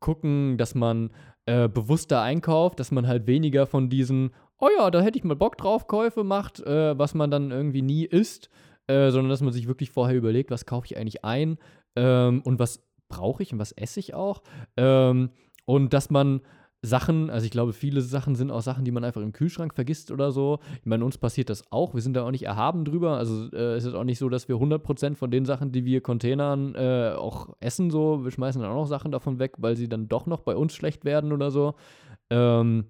gucken, dass man äh, bewusster einkauft, dass man halt weniger von diesen, oh ja, da hätte ich mal Bock drauf, Käufe macht, äh, was man dann irgendwie nie isst, äh, sondern dass man sich wirklich vorher überlegt, was kaufe ich eigentlich ein ähm, und was brauche ich und was esse ich auch. Ähm, und dass man Sachen, also ich glaube, viele Sachen sind auch Sachen, die man einfach im Kühlschrank vergisst oder so. Ich meine, uns passiert das auch. Wir sind da auch nicht erhaben drüber. Also äh, es ist auch nicht so, dass wir 100% von den Sachen, die wir Containern äh, auch essen, so, wir schmeißen dann auch noch Sachen davon weg, weil sie dann doch noch bei uns schlecht werden oder so. Ähm,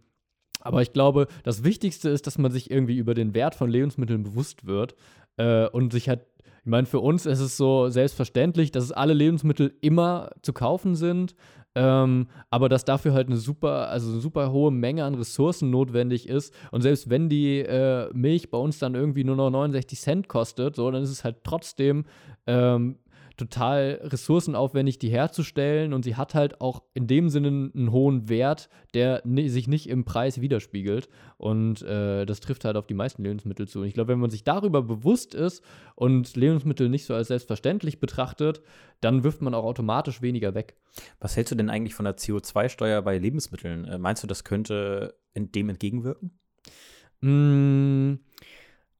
aber ich glaube, das Wichtigste ist, dass man sich irgendwie über den Wert von Lebensmitteln bewusst wird äh, und sich halt Ich meine, für uns ist es so selbstverständlich, dass es alle Lebensmittel immer zu kaufen sind. Ähm, aber dass dafür halt eine super, also eine super hohe Menge an Ressourcen notwendig ist. Und selbst wenn die äh, Milch bei uns dann irgendwie nur noch 69 Cent kostet, so, dann ist es halt trotzdem ähm, total ressourcenaufwendig, die herzustellen und sie hat halt auch in dem Sinne einen hohen Wert, der sich nicht im Preis widerspiegelt. Und äh, das trifft halt auf die meisten Lebensmittel zu. Und ich glaube, wenn man sich darüber bewusst ist und Lebensmittel nicht so als selbstverständlich betrachtet, dann wirft man auch automatisch weniger weg. Was hältst du denn eigentlich von der CO2-Steuer bei Lebensmitteln? Äh, meinst du, das könnte dem entgegenwirken? Mm,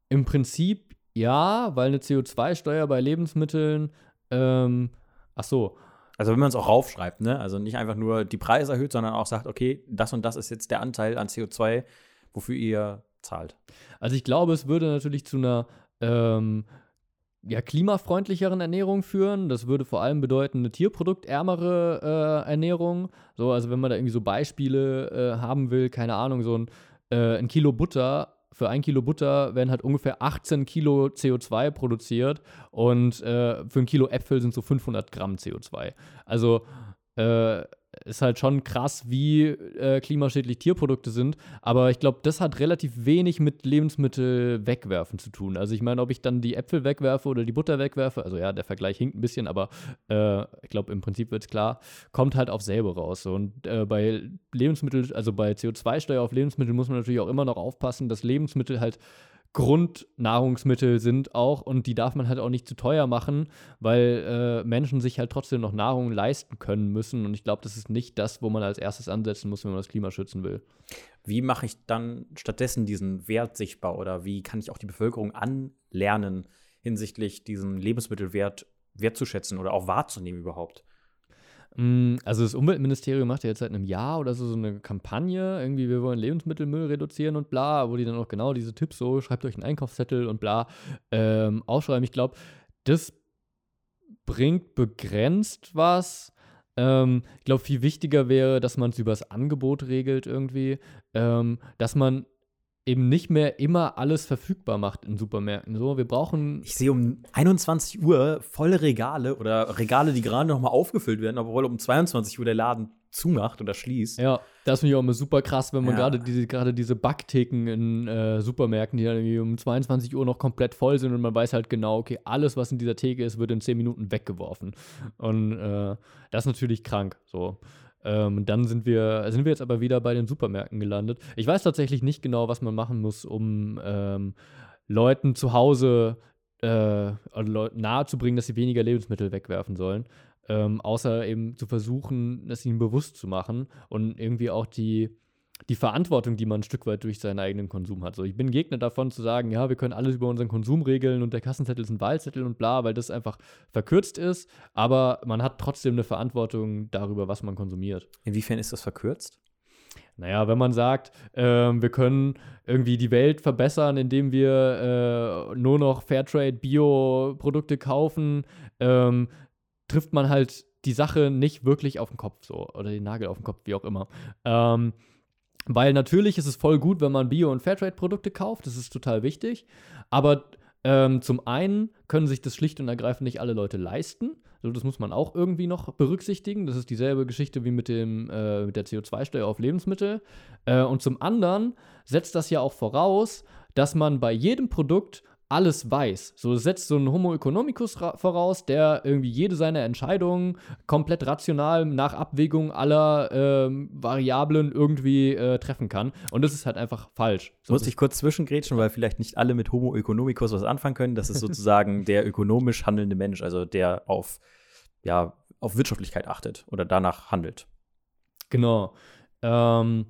Im Prinzip ja, weil eine CO2-Steuer bei Lebensmitteln ähm, ach so. Also wenn man es auch raufschreibt, ne? Also nicht einfach nur die Preise erhöht, sondern auch sagt, okay, das und das ist jetzt der Anteil an CO2, wofür ihr zahlt. Also ich glaube, es würde natürlich zu einer ähm, ja, klimafreundlicheren Ernährung führen. Das würde vor allem bedeuten, eine tierproduktärmere äh, Ernährung. So, also wenn man da irgendwie so Beispiele äh, haben will, keine Ahnung, so ein, äh, ein Kilo Butter für ein Kilo Butter werden halt ungefähr 18 Kilo CO2 produziert und äh, für ein Kilo Äpfel sind so 500 Gramm CO2. Also äh, ist halt schon krass, wie äh, klimaschädlich Tierprodukte sind. Aber ich glaube, das hat relativ wenig mit Lebensmittel wegwerfen zu tun. Also ich meine, ob ich dann die Äpfel wegwerfe oder die Butter wegwerfe, also ja, der Vergleich hinkt ein bisschen, aber äh, ich glaube, im Prinzip wird es klar, kommt halt auf selber raus. Und äh, bei Lebensmitteln, also bei CO2-Steuer auf Lebensmittel muss man natürlich auch immer noch aufpassen, dass Lebensmittel halt Grundnahrungsmittel sind auch und die darf man halt auch nicht zu teuer machen, weil äh, Menschen sich halt trotzdem noch Nahrung leisten können müssen und ich glaube, das ist nicht das, wo man als erstes ansetzen muss, wenn man das Klima schützen will. Wie mache ich dann stattdessen diesen Wert sichtbar oder wie kann ich auch die Bevölkerung anlernen hinsichtlich diesen Lebensmittelwert wertzuschätzen oder auch wahrzunehmen überhaupt? Mm, also das Umweltministerium macht ja jetzt seit einem Jahr oder so, so eine Kampagne, irgendwie wir wollen Lebensmittelmüll reduzieren und bla, wo die dann auch genau diese Tipps so, schreibt euch einen Einkaufszettel und bla, ähm, ausschreiben. Ich glaube, das bringt begrenzt was. Ähm, ich glaube, viel wichtiger wäre, dass man es übers Angebot regelt irgendwie, ähm, dass man eben nicht mehr immer alles verfügbar macht in Supermärkten. So, wir brauchen. Ich sehe um 21 Uhr volle Regale oder Regale, die gerade noch mal aufgefüllt werden, obwohl um 22 Uhr der Laden zumacht oder schließt. Ja, das finde ich auch immer super krass, wenn man ja. gerade diese, gerade diese Backtheken in äh, Supermärkten, die dann irgendwie um 22 Uhr noch komplett voll sind und man weiß halt genau, okay, alles, was in dieser Theke ist, wird in 10 Minuten weggeworfen. Und äh, das ist natürlich krank. So. Ähm, dann sind wir, sind wir jetzt aber wieder bei den Supermärkten gelandet. Ich weiß tatsächlich nicht genau, was man machen muss, um ähm, Leuten zu Hause äh, nahezubringen, dass sie weniger Lebensmittel wegwerfen sollen. Ähm, außer eben zu versuchen, das ihnen bewusst zu machen und irgendwie auch die die Verantwortung, die man ein Stück weit durch seinen eigenen Konsum hat. So, ich bin Gegner davon zu sagen, ja, wir können alles über unseren Konsum regeln und der Kassenzettel ist ein Wahlzettel und bla, weil das einfach verkürzt ist, aber man hat trotzdem eine Verantwortung darüber, was man konsumiert. Inwiefern ist das verkürzt? Naja, wenn man sagt, äh, wir können irgendwie die Welt verbessern, indem wir äh, nur noch Fairtrade Bio-Produkte kaufen, ähm, trifft man halt die Sache nicht wirklich auf den Kopf so oder den Nagel auf den Kopf, wie auch immer. Ähm, weil natürlich ist es voll gut, wenn man Bio- und Fairtrade-Produkte kauft, das ist total wichtig. Aber ähm, zum einen können sich das schlicht und ergreifend nicht alle Leute leisten. So, das muss man auch irgendwie noch berücksichtigen. Das ist dieselbe Geschichte wie mit, dem, äh, mit der CO2-Steuer auf Lebensmittel. Äh, und zum anderen setzt das ja auch voraus, dass man bei jedem Produkt alles weiß. So setzt so ein Homo economicus voraus, der irgendwie jede seiner Entscheidungen komplett rational nach Abwägung aller ähm, Variablen irgendwie äh, treffen kann. Und das ist halt einfach falsch. So Muss ich kurz zwischengrätschen, weil vielleicht nicht alle mit Homo economicus was anfangen können. Das ist sozusagen der ökonomisch handelnde Mensch, also der auf, ja, auf Wirtschaftlichkeit achtet oder danach handelt. Genau. Ähm,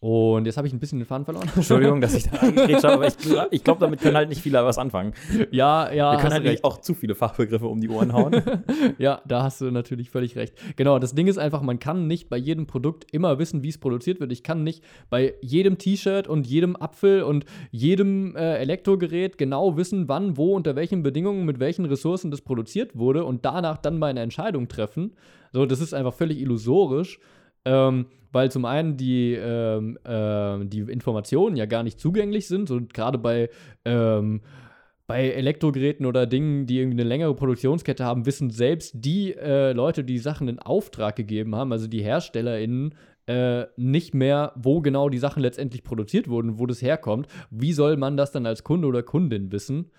und jetzt habe ich ein bisschen den Faden verloren. Entschuldigung, dass ich da eingekriegt habe, aber ich, ich glaube, damit können halt nicht viele was anfangen. Ja, ja. Wir können halt nicht auch zu viele Fachbegriffe um die Ohren hauen. ja, da hast du natürlich völlig recht. Genau, das Ding ist einfach, man kann nicht bei jedem Produkt immer wissen, wie es produziert wird. Ich kann nicht bei jedem T-Shirt und jedem Apfel und jedem äh, Elektrogerät genau wissen, wann, wo, unter welchen Bedingungen, mit welchen Ressourcen das produziert wurde und danach dann meine Entscheidung treffen. So, das ist einfach völlig illusorisch. Ähm, weil zum einen die, ähm, äh, die Informationen ja gar nicht zugänglich sind, so gerade bei, ähm, bei Elektrogeräten oder Dingen, die irgendwie eine längere Produktionskette haben, wissen selbst die äh, Leute, die Sachen in Auftrag gegeben haben, also die HerstellerInnen, äh, nicht mehr, wo genau die Sachen letztendlich produziert wurden, wo das herkommt. Wie soll man das dann als Kunde oder Kundin wissen?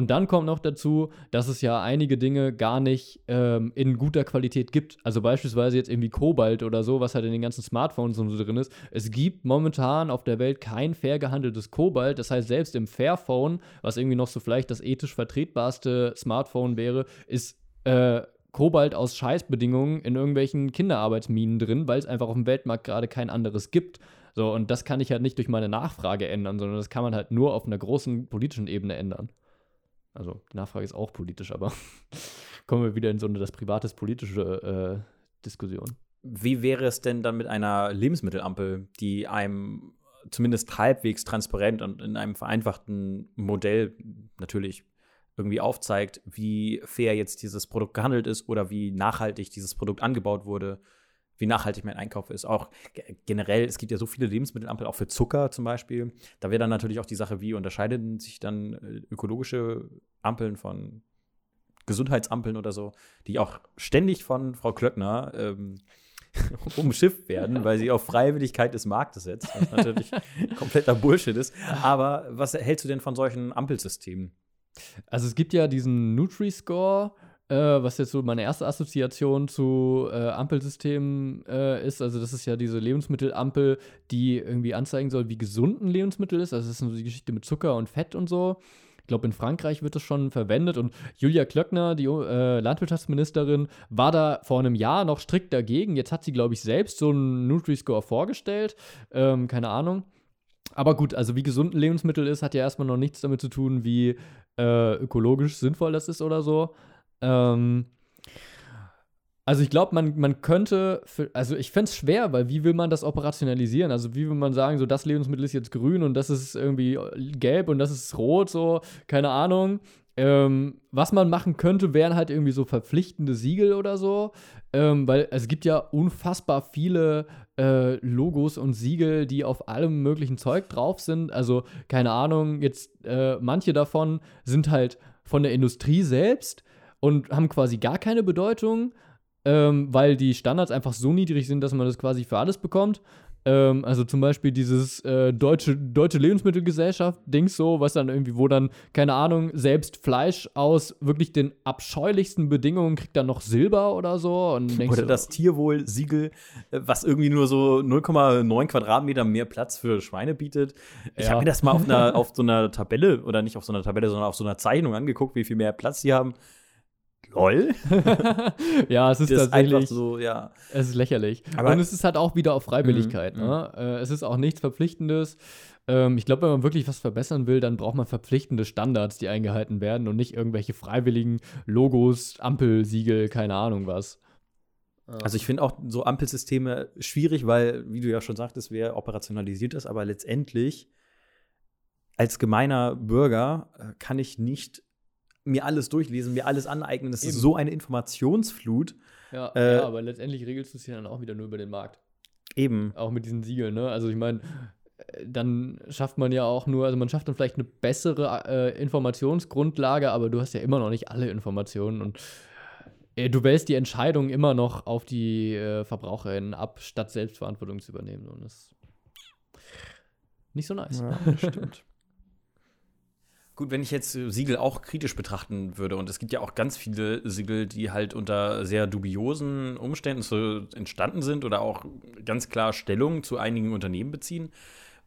Und dann kommt noch dazu, dass es ja einige Dinge gar nicht ähm, in guter Qualität gibt. Also beispielsweise jetzt irgendwie Kobalt oder so, was halt in den ganzen Smartphones und so drin ist. Es gibt momentan auf der Welt kein fair gehandeltes Kobalt. Das heißt, selbst im Fairphone, was irgendwie noch so vielleicht das ethisch vertretbarste Smartphone wäre, ist äh, Kobalt aus Scheißbedingungen in irgendwelchen Kinderarbeitsminen drin, weil es einfach auf dem Weltmarkt gerade kein anderes gibt. So, und das kann ich halt nicht durch meine Nachfrage ändern, sondern das kann man halt nur auf einer großen politischen Ebene ändern. Also die Nachfrage ist auch politisch, aber kommen wir wieder in so eine das privates politische äh, Diskussion. Wie wäre es denn dann mit einer Lebensmittelampel, die einem zumindest halbwegs transparent und in einem vereinfachten Modell natürlich irgendwie aufzeigt, wie fair jetzt dieses Produkt gehandelt ist oder wie nachhaltig dieses Produkt angebaut wurde? Wie nachhaltig mein Einkauf ist. Auch generell, es gibt ja so viele Lebensmittelampeln, auch für Zucker zum Beispiel. Da wäre dann natürlich auch die Sache, wie unterscheiden sich dann äh, ökologische Ampeln von Gesundheitsampeln oder so, die auch ständig von Frau Klöckner ähm, umschifft werden, weil sie auf Freiwilligkeit des Marktes setzt, was natürlich kompletter Bullshit ist. Aber was hältst du denn von solchen Ampelsystemen? Also es gibt ja diesen Nutri-Score, äh, was jetzt so meine erste Assoziation zu äh, Ampelsystemen äh, ist. Also, das ist ja diese Lebensmittelampel, die irgendwie anzeigen soll, wie gesund ein Lebensmittel ist. Also, das ist so die Geschichte mit Zucker und Fett und so. Ich glaube, in Frankreich wird das schon verwendet und Julia Klöckner, die äh, Landwirtschaftsministerin, war da vor einem Jahr noch strikt dagegen. Jetzt hat sie, glaube ich, selbst so einen Nutri-Score vorgestellt. Ähm, keine Ahnung. Aber gut, also wie gesund ein Lebensmittel ist, hat ja erstmal noch nichts damit zu tun, wie äh, ökologisch sinnvoll das ist oder so. Ähm, also ich glaube, man, man könnte, für, also ich fände es schwer, weil wie will man das operationalisieren? Also wie will man sagen, so das Lebensmittel ist jetzt grün und das ist irgendwie gelb und das ist rot, so, keine Ahnung. Ähm, was man machen könnte, wären halt irgendwie so verpflichtende Siegel oder so. Ähm, weil es gibt ja unfassbar viele äh, Logos und Siegel, die auf allem möglichen Zeug drauf sind. Also, keine Ahnung, jetzt äh, manche davon sind halt von der Industrie selbst und haben quasi gar keine Bedeutung, ähm, weil die Standards einfach so niedrig sind, dass man das quasi für alles bekommt. Ähm, also zum Beispiel dieses äh, deutsche, deutsche Lebensmittelgesellschaft-Dings so, was dann irgendwie, wo dann, keine Ahnung, selbst Fleisch aus wirklich den abscheulichsten Bedingungen kriegt dann noch Silber oder so. oder so, das Tierwohl-Siegel, äh, was irgendwie nur so 0,9 Quadratmeter mehr Platz für Schweine bietet. Ich ja. habe mir das mal auf, einer, auf so einer Tabelle, oder nicht auf so einer Tabelle, sondern auf so einer Zeichnung angeguckt, wie viel mehr Platz die haben lol. ja, es ist, das tatsächlich. so, ja. Es ist lächerlich. Aber und es ist halt auch wieder auf Freiwilligkeit. Mhm. Ne? Äh, es ist auch nichts Verpflichtendes. Ähm, ich glaube, wenn man wirklich was verbessern will, dann braucht man verpflichtende Standards, die eingehalten werden und nicht irgendwelche freiwilligen Logos, Ampelsiegel, keine Ahnung was. Also ich finde auch so Ampelsysteme schwierig, weil, wie du ja schon sagtest, wer operationalisiert ist, aber letztendlich als gemeiner Bürger äh, kann ich nicht mir alles durchlesen, mir alles aneignen. Das Eben. ist so eine Informationsflut. Ja, äh, ja, aber letztendlich regelst du es ja dann auch wieder nur über den Markt. Eben. Auch mit diesen Siegeln, ne? Also ich meine, dann schafft man ja auch nur, also man schafft dann vielleicht eine bessere äh, Informationsgrundlage, aber du hast ja immer noch nicht alle Informationen und äh, du wählst die Entscheidung immer noch auf die äh, VerbraucherInnen ab, statt Selbstverantwortung zu übernehmen. Und das ist nicht so nice. Ja, stimmt. Gut, wenn ich jetzt äh, Siegel auch kritisch betrachten würde, und es gibt ja auch ganz viele Siegel, die halt unter sehr dubiosen Umständen so entstanden sind oder auch ganz klar Stellung zu einigen Unternehmen beziehen,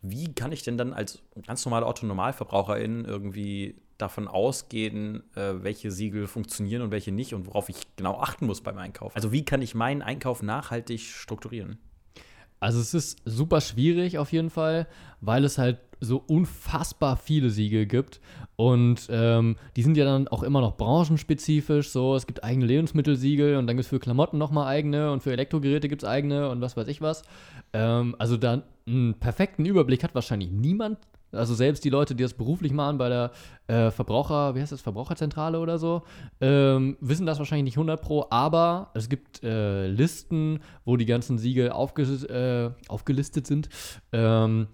wie kann ich denn dann als ganz normale Otto-Normalverbraucherin irgendwie davon ausgehen, äh, welche Siegel funktionieren und welche nicht und worauf ich genau achten muss beim Einkauf? Also wie kann ich meinen Einkauf nachhaltig strukturieren? Also es ist super schwierig auf jeden Fall, weil es halt so unfassbar viele Siegel gibt. Und ähm, die sind ja dann auch immer noch branchenspezifisch. So, es gibt eigene Lebensmittelsiegel und dann gibt es für Klamotten nochmal eigene und für Elektrogeräte gibt es eigene und was weiß ich was. Ähm, also da einen perfekten Überblick hat wahrscheinlich niemand. Also selbst die Leute, die das beruflich machen bei der äh, Verbraucher, wie heißt das, Verbraucherzentrale oder so, ähm, wissen das wahrscheinlich nicht 100 pro, aber es gibt äh, Listen, wo die ganzen Siegel aufge äh, aufgelistet sind. Ähm,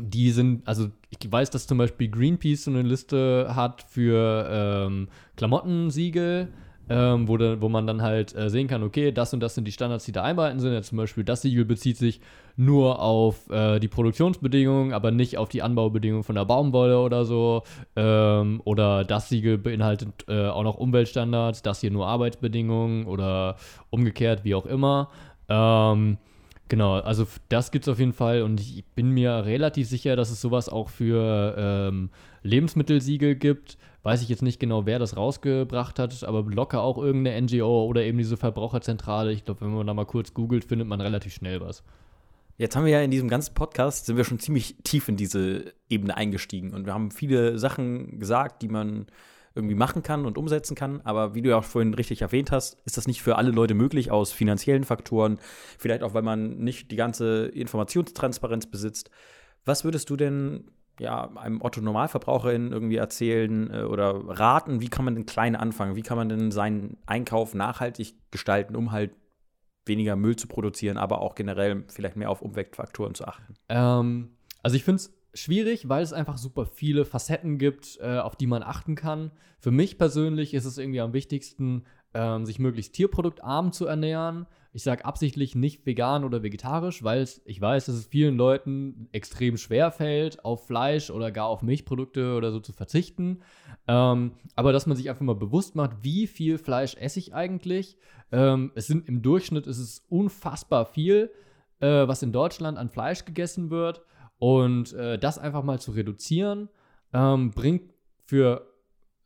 die sind, also ich weiß, dass zum Beispiel Greenpeace so eine Liste hat für ähm, Klamottensiegel, ähm, wo, da, wo man dann halt äh, sehen kann, okay, das und das sind die Standards, die da einbehalten sind. Ja, zum Beispiel das Siegel bezieht sich nur auf äh, die Produktionsbedingungen, aber nicht auf die Anbaubedingungen von der Baumwolle oder so. Ähm, oder das Siegel beinhaltet äh, auch noch Umweltstandards, das hier nur Arbeitsbedingungen oder umgekehrt, wie auch immer. Ähm, Genau, also das gibt es auf jeden Fall und ich bin mir relativ sicher, dass es sowas auch für ähm, Lebensmittelsiegel gibt. Weiß ich jetzt nicht genau, wer das rausgebracht hat, aber locker auch irgendeine NGO oder eben diese Verbraucherzentrale. Ich glaube, wenn man da mal kurz googelt, findet man relativ schnell was. Jetzt haben wir ja in diesem ganzen Podcast, sind wir schon ziemlich tief in diese Ebene eingestiegen und wir haben viele Sachen gesagt, die man irgendwie machen kann und umsetzen kann. Aber wie du ja auch vorhin richtig erwähnt hast, ist das nicht für alle Leute möglich aus finanziellen Faktoren. Vielleicht auch, weil man nicht die ganze Informationstransparenz besitzt. Was würdest du denn ja, einem Otto-Normalverbraucherin irgendwie erzählen äh, oder raten, wie kann man denn klein anfangen? Wie kann man denn seinen Einkauf nachhaltig gestalten, um halt weniger Müll zu produzieren, aber auch generell vielleicht mehr auf Umweltfaktoren zu achten? Ähm, also ich finde es schwierig, weil es einfach super viele Facetten gibt, äh, auf die man achten kann. Für mich persönlich ist es irgendwie am wichtigsten, ähm, sich möglichst tierproduktarm zu ernähren. Ich sage absichtlich nicht vegan oder vegetarisch, weil ich weiß, dass es vielen Leuten extrem schwer fällt, auf Fleisch oder gar auf Milchprodukte oder so zu verzichten. Ähm, aber dass man sich einfach mal bewusst macht, wie viel Fleisch esse ich eigentlich. Ähm, es sind im Durchschnitt ist unfassbar viel, äh, was in Deutschland an Fleisch gegessen wird. Und äh, das einfach mal zu reduzieren, ähm, bringt für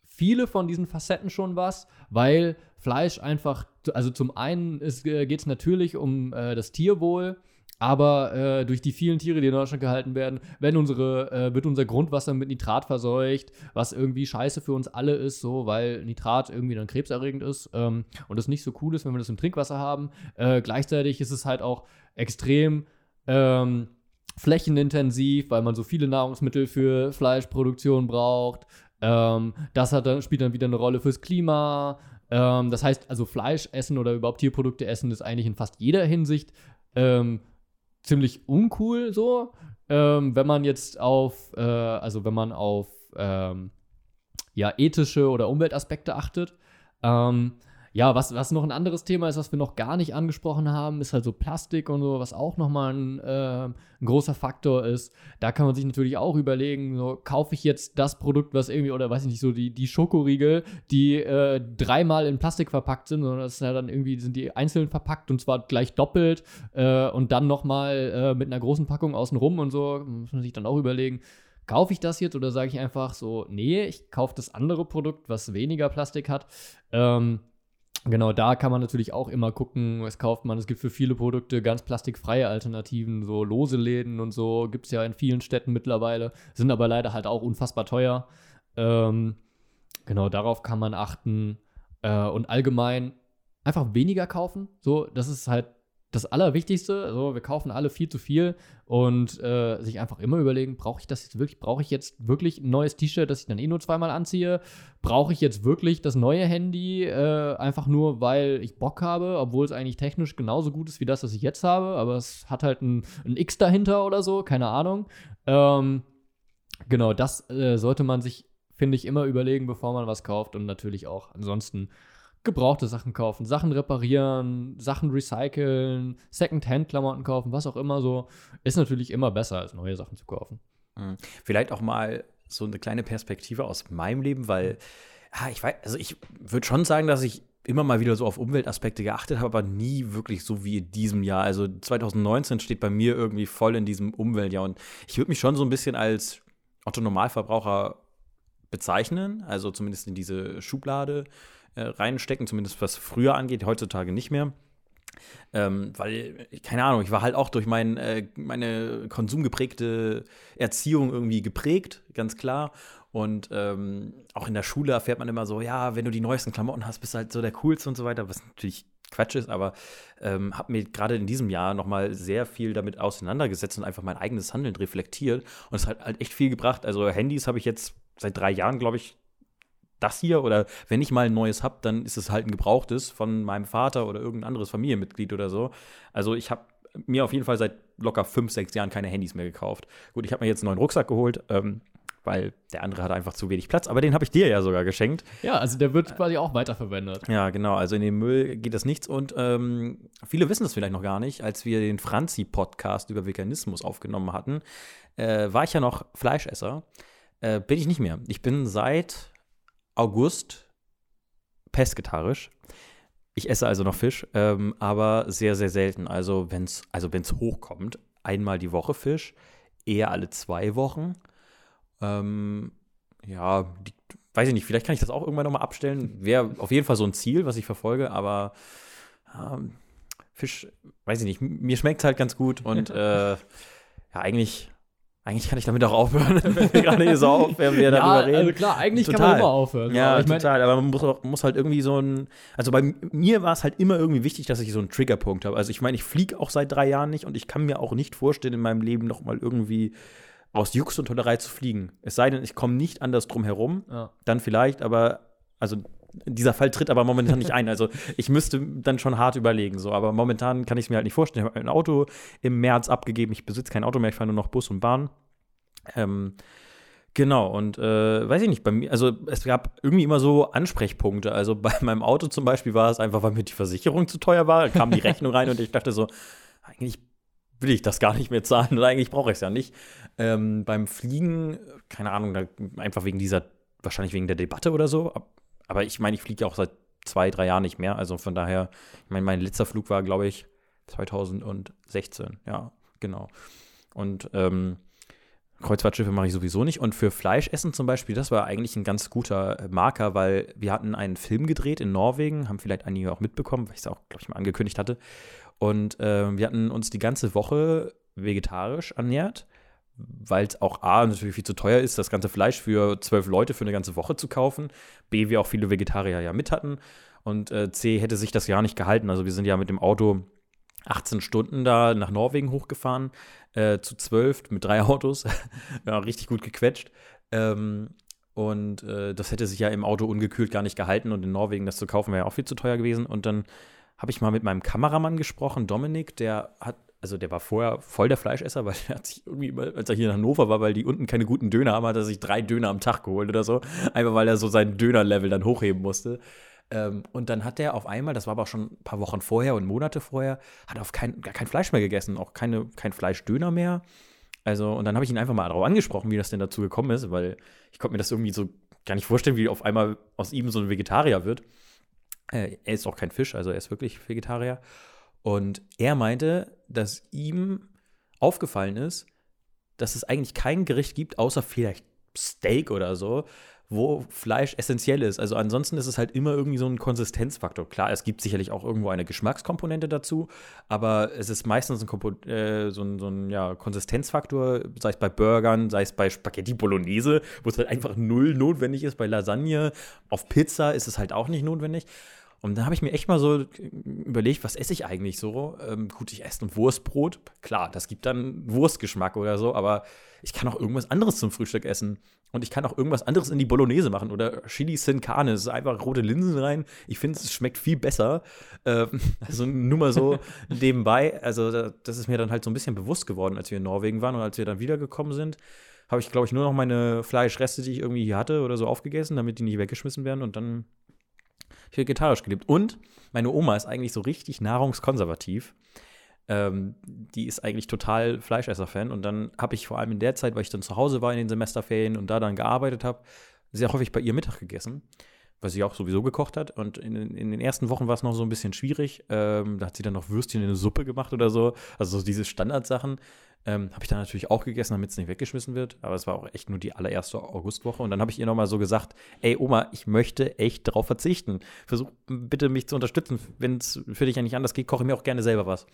viele von diesen Facetten schon was, weil Fleisch einfach, also zum einen äh, geht es natürlich um äh, das Tierwohl, aber äh, durch die vielen Tiere, die in Deutschland gehalten werden, werden unsere, äh, wird unser Grundwasser mit Nitrat verseucht, was irgendwie scheiße für uns alle ist, so, weil Nitrat irgendwie dann krebserregend ist ähm, und es nicht so cool ist, wenn wir das im Trinkwasser haben. Äh, gleichzeitig ist es halt auch extrem ähm, flächenintensiv, weil man so viele Nahrungsmittel für Fleischproduktion braucht. Ähm, das hat dann, spielt dann wieder eine Rolle fürs Klima. Ähm, das heißt, also Fleisch essen oder überhaupt Tierprodukte essen ist eigentlich in fast jeder Hinsicht ähm, ziemlich uncool so. Ähm, wenn man jetzt auf, äh, also wenn man auf ähm, ja, ethische oder Umweltaspekte achtet. Ähm, ja, was, was noch ein anderes Thema ist, was wir noch gar nicht angesprochen haben, ist halt so Plastik und so, was auch nochmal ein, äh, ein großer Faktor ist. Da kann man sich natürlich auch überlegen, so, kaufe ich jetzt das Produkt, was irgendwie, oder weiß ich nicht, so die, die Schokoriegel, die äh, dreimal in Plastik verpackt sind, sondern das ist ja dann irgendwie, sind die einzeln verpackt und zwar gleich doppelt äh, und dann nochmal äh, mit einer großen Packung außenrum und so, muss man sich dann auch überlegen kaufe ich das jetzt oder sage ich einfach so, nee, ich kaufe das andere Produkt, was weniger Plastik hat. Ähm, Genau, da kann man natürlich auch immer gucken, was kauft man. Es gibt für viele Produkte ganz plastikfreie Alternativen, so lose Läden und so gibt es ja in vielen Städten mittlerweile, sind aber leider halt auch unfassbar teuer. Ähm, genau, darauf kann man achten äh, und allgemein einfach weniger kaufen. So, das ist halt das Allerwichtigste, also wir kaufen alle viel zu viel und äh, sich einfach immer überlegen, brauche ich das jetzt wirklich, brauche ich jetzt wirklich ein neues T-Shirt, das ich dann eh nur zweimal anziehe? Brauche ich jetzt wirklich das neue Handy, äh, einfach nur, weil ich Bock habe, obwohl es eigentlich technisch genauso gut ist wie das, was ich jetzt habe, aber es hat halt ein, ein X dahinter oder so, keine Ahnung. Ähm, genau, das äh, sollte man sich, finde ich, immer überlegen, bevor man was kauft und natürlich auch ansonsten gebrauchte Sachen kaufen, Sachen reparieren, Sachen recyceln, Second-Hand-Klamotten kaufen, was auch immer so, ist natürlich immer besser, als neue Sachen zu kaufen. Mhm. Vielleicht auch mal so eine kleine Perspektive aus meinem Leben, weil, ja, ich weiß, also ich würde schon sagen, dass ich immer mal wieder so auf Umweltaspekte geachtet habe, aber nie wirklich so wie in diesem Jahr. Also 2019 steht bei mir irgendwie voll in diesem Umweltjahr und ich würde mich schon so ein bisschen als Otto Normalverbraucher bezeichnen, also zumindest in diese Schublade äh, reinstecken, zumindest was früher angeht, heutzutage nicht mehr. Ähm, weil, keine Ahnung, ich war halt auch durch mein, äh, meine konsumgeprägte Erziehung irgendwie geprägt, ganz klar. Und ähm, auch in der Schule erfährt man immer so, ja, wenn du die neuesten Klamotten hast, bist du halt so der Coolste und so weiter, was natürlich Quatsch ist, aber ähm, habe mir gerade in diesem Jahr nochmal sehr viel damit auseinandergesetzt und einfach mein eigenes Handeln reflektiert. Und es hat halt echt viel gebracht. Also Handys habe ich jetzt seit drei Jahren, glaube ich, das hier oder wenn ich mal ein neues habe, dann ist es halt ein gebrauchtes von meinem Vater oder irgendein anderes Familienmitglied oder so. Also ich habe mir auf jeden Fall seit locker fünf, sechs Jahren keine Handys mehr gekauft. Gut, ich habe mir jetzt einen neuen Rucksack geholt, ähm, weil der andere hat einfach zu wenig Platz. Aber den habe ich dir ja sogar geschenkt. Ja, also der wird quasi auch weiterverwendet. Ja, genau. Also in den Müll geht das nichts. Und ähm, viele wissen das vielleicht noch gar nicht. Als wir den Franzi-Podcast über Veganismus aufgenommen hatten, äh, war ich ja noch Fleischesser. Äh, bin ich nicht mehr. Ich bin seit August pesketarisch. Ich esse also noch Fisch, ähm, aber sehr, sehr selten. Also wenn es also wenn's hochkommt, einmal die Woche Fisch, eher alle zwei Wochen. Ähm, ja, die, weiß ich nicht, vielleicht kann ich das auch irgendwann nochmal abstellen. Wäre auf jeden Fall so ein Ziel, was ich verfolge, aber ähm, Fisch, weiß ich nicht, mir schmeckt es halt ganz gut und äh, ja, eigentlich eigentlich kann ich damit auch aufhören, wenn wir gerade hier so auf, wenn wir ja, darüber reden. also klar, eigentlich Total. kann man immer aufhören. Ja, aber total. Aber man muss, auch, muss halt irgendwie so ein. Also bei mir war es halt immer irgendwie wichtig, dass ich so einen Triggerpunkt habe. Also ich meine, ich fliege auch seit drei Jahren nicht und ich kann mir auch nicht vorstellen, in meinem Leben noch mal irgendwie aus Jux und Tollerei zu fliegen. Es sei denn, ich komme nicht anders drum herum, Ja. dann vielleicht, aber also dieser Fall tritt aber momentan nicht ein. Also ich müsste dann schon hart überlegen. So, aber momentan kann ich es mir halt nicht vorstellen. Ich habe ein Auto im März abgegeben. Ich besitze kein Auto mehr, ich fahre nur noch Bus und Bahn. Ähm, genau, und äh, weiß ich nicht, bei mir, also es gab irgendwie immer so Ansprechpunkte. Also bei meinem Auto zum Beispiel war es einfach, weil mir die Versicherung zu teuer war, kam die Rechnung rein und ich dachte so, eigentlich will ich das gar nicht mehr zahlen oder eigentlich brauche ich es ja nicht. Ähm, beim Fliegen, keine Ahnung, einfach wegen dieser, wahrscheinlich wegen der Debatte oder so. Ab- Aber ich meine, ich fliege ja auch seit zwei, drei Jahren nicht mehr. Also von daher, ich meine, mein letzter Flug war, glaube ich, 2016. Ja, genau. Und ähm, Kreuzfahrtschiffe mache ich sowieso nicht. Und für Fleischessen zum Beispiel, das war eigentlich ein ganz guter äh, Marker, weil wir hatten einen Film gedreht in Norwegen, haben vielleicht einige auch mitbekommen, weil ich es auch, glaube ich, mal angekündigt hatte. Und ähm, wir hatten uns die ganze Woche vegetarisch ernährt, weil es auch A, natürlich viel zu teuer ist, das ganze Fleisch für zwölf Leute für eine ganze Woche zu kaufen. B, wir auch viele Vegetarier ja mit hatten. Und äh, C, hätte sich das gar nicht gehalten. Also wir sind ja mit dem Auto 18 Stunden da nach Norwegen hochgefahren, äh, zu zwölf mit drei Autos. ja, richtig gut gequetscht. Ähm, und äh, das hätte sich ja im Auto ungekühlt gar nicht gehalten. Und in Norwegen das zu kaufen wäre ja auch viel zu teuer gewesen. Und dann habe ich mal mit meinem Kameramann gesprochen, Dominik, der hat, also der war vorher voll der Fleischesser, weil er hat sich irgendwie, immer- als er hier in Hannover war, weil die unten keine guten Döner haben, hat er sich drei Döner am Tag geholt oder so. Einfach weil er so sein Dönerlevel dann hochheben musste. Ähm, und dann hat er auf einmal, das war aber auch schon ein paar Wochen vorher und Monate vorher, hat auf kein, gar kein Fleisch mehr gegessen, auch keine, kein Fleischdöner mehr. Also, und dann habe ich ihn einfach mal darauf angesprochen, wie das denn dazu gekommen ist, weil ich konnte mir das irgendwie so gar nicht vorstellen, wie auf einmal aus ihm so ein Vegetarier wird. Äh, er ist auch kein Fisch, also er ist wirklich Vegetarier. Und er meinte, dass ihm aufgefallen ist, dass es eigentlich kein Gericht gibt, außer vielleicht Steak oder so, wo Fleisch essentiell ist. Also ansonsten ist es halt immer irgendwie so ein Konsistenzfaktor. Klar, es gibt sicherlich auch irgendwo eine Geschmackskomponente dazu, aber es ist meistens ein, Kompo äh, so ein, so ein ja, Konsistenzfaktor, sei es bei Burgern, sei es bei Spaghetti Bolognese, wo es halt einfach null notwendig ist. Bei Lasagne, auf Pizza ist es halt auch nicht notwendig. Und dann habe ich mir echt mal so überlegt, was esse ich eigentlich so? Ähm, gut, ich esse ein Wurstbrot. Klar, das gibt dann Wurstgeschmack oder so, aber ich kann auch irgendwas anderes zum Frühstück essen. Und ich kann auch irgendwas anderes in die Bolognese machen oder Chili Sin Carne. Es ist einfach rote Linsen rein. Ich finde, es schmeckt viel besser. Ähm, also nur mal so nebenbei. Also da- das ist mir dann halt so ein bisschen bewusst geworden, als wir in Norwegen waren und als wir dann wiedergekommen sind. Habe ich, glaube ich, nur noch meine Fleischreste, die ich irgendwie hier hatte oder so aufgegessen, damit die nicht weggeschmissen werden. Und dann vegetarisch gelebt. Und meine Oma ist eigentlich so richtig nahrungskonservativ. Ähm, die ist eigentlich total Fleischesser-Fan. Und dann habe ich vor allem in der Zeit, weil ich dann zu Hause war in den Semesterferien und da dann gearbeitet habe, sehr häufig bei ihr Mittag gegessen, weil sie auch sowieso gekocht hat. Und in, in den ersten Wochen war es noch so ein bisschen schwierig. Ähm, da hat sie dann noch Würstchen in eine Suppe gemacht oder so. Also so diese Standardsachen. Ähm, habe ich dann natürlich auch gegessen, damit es nicht weggeschmissen wird. Aber es war auch echt nur die allererste Augustwoche. Und dann habe ich ihr nochmal so gesagt, ey Oma, ich möchte echt darauf verzichten. Versuch bitte mich zu unterstützen. Wenn es für dich ja nicht anders geht, koche ich mir auch gerne selber was.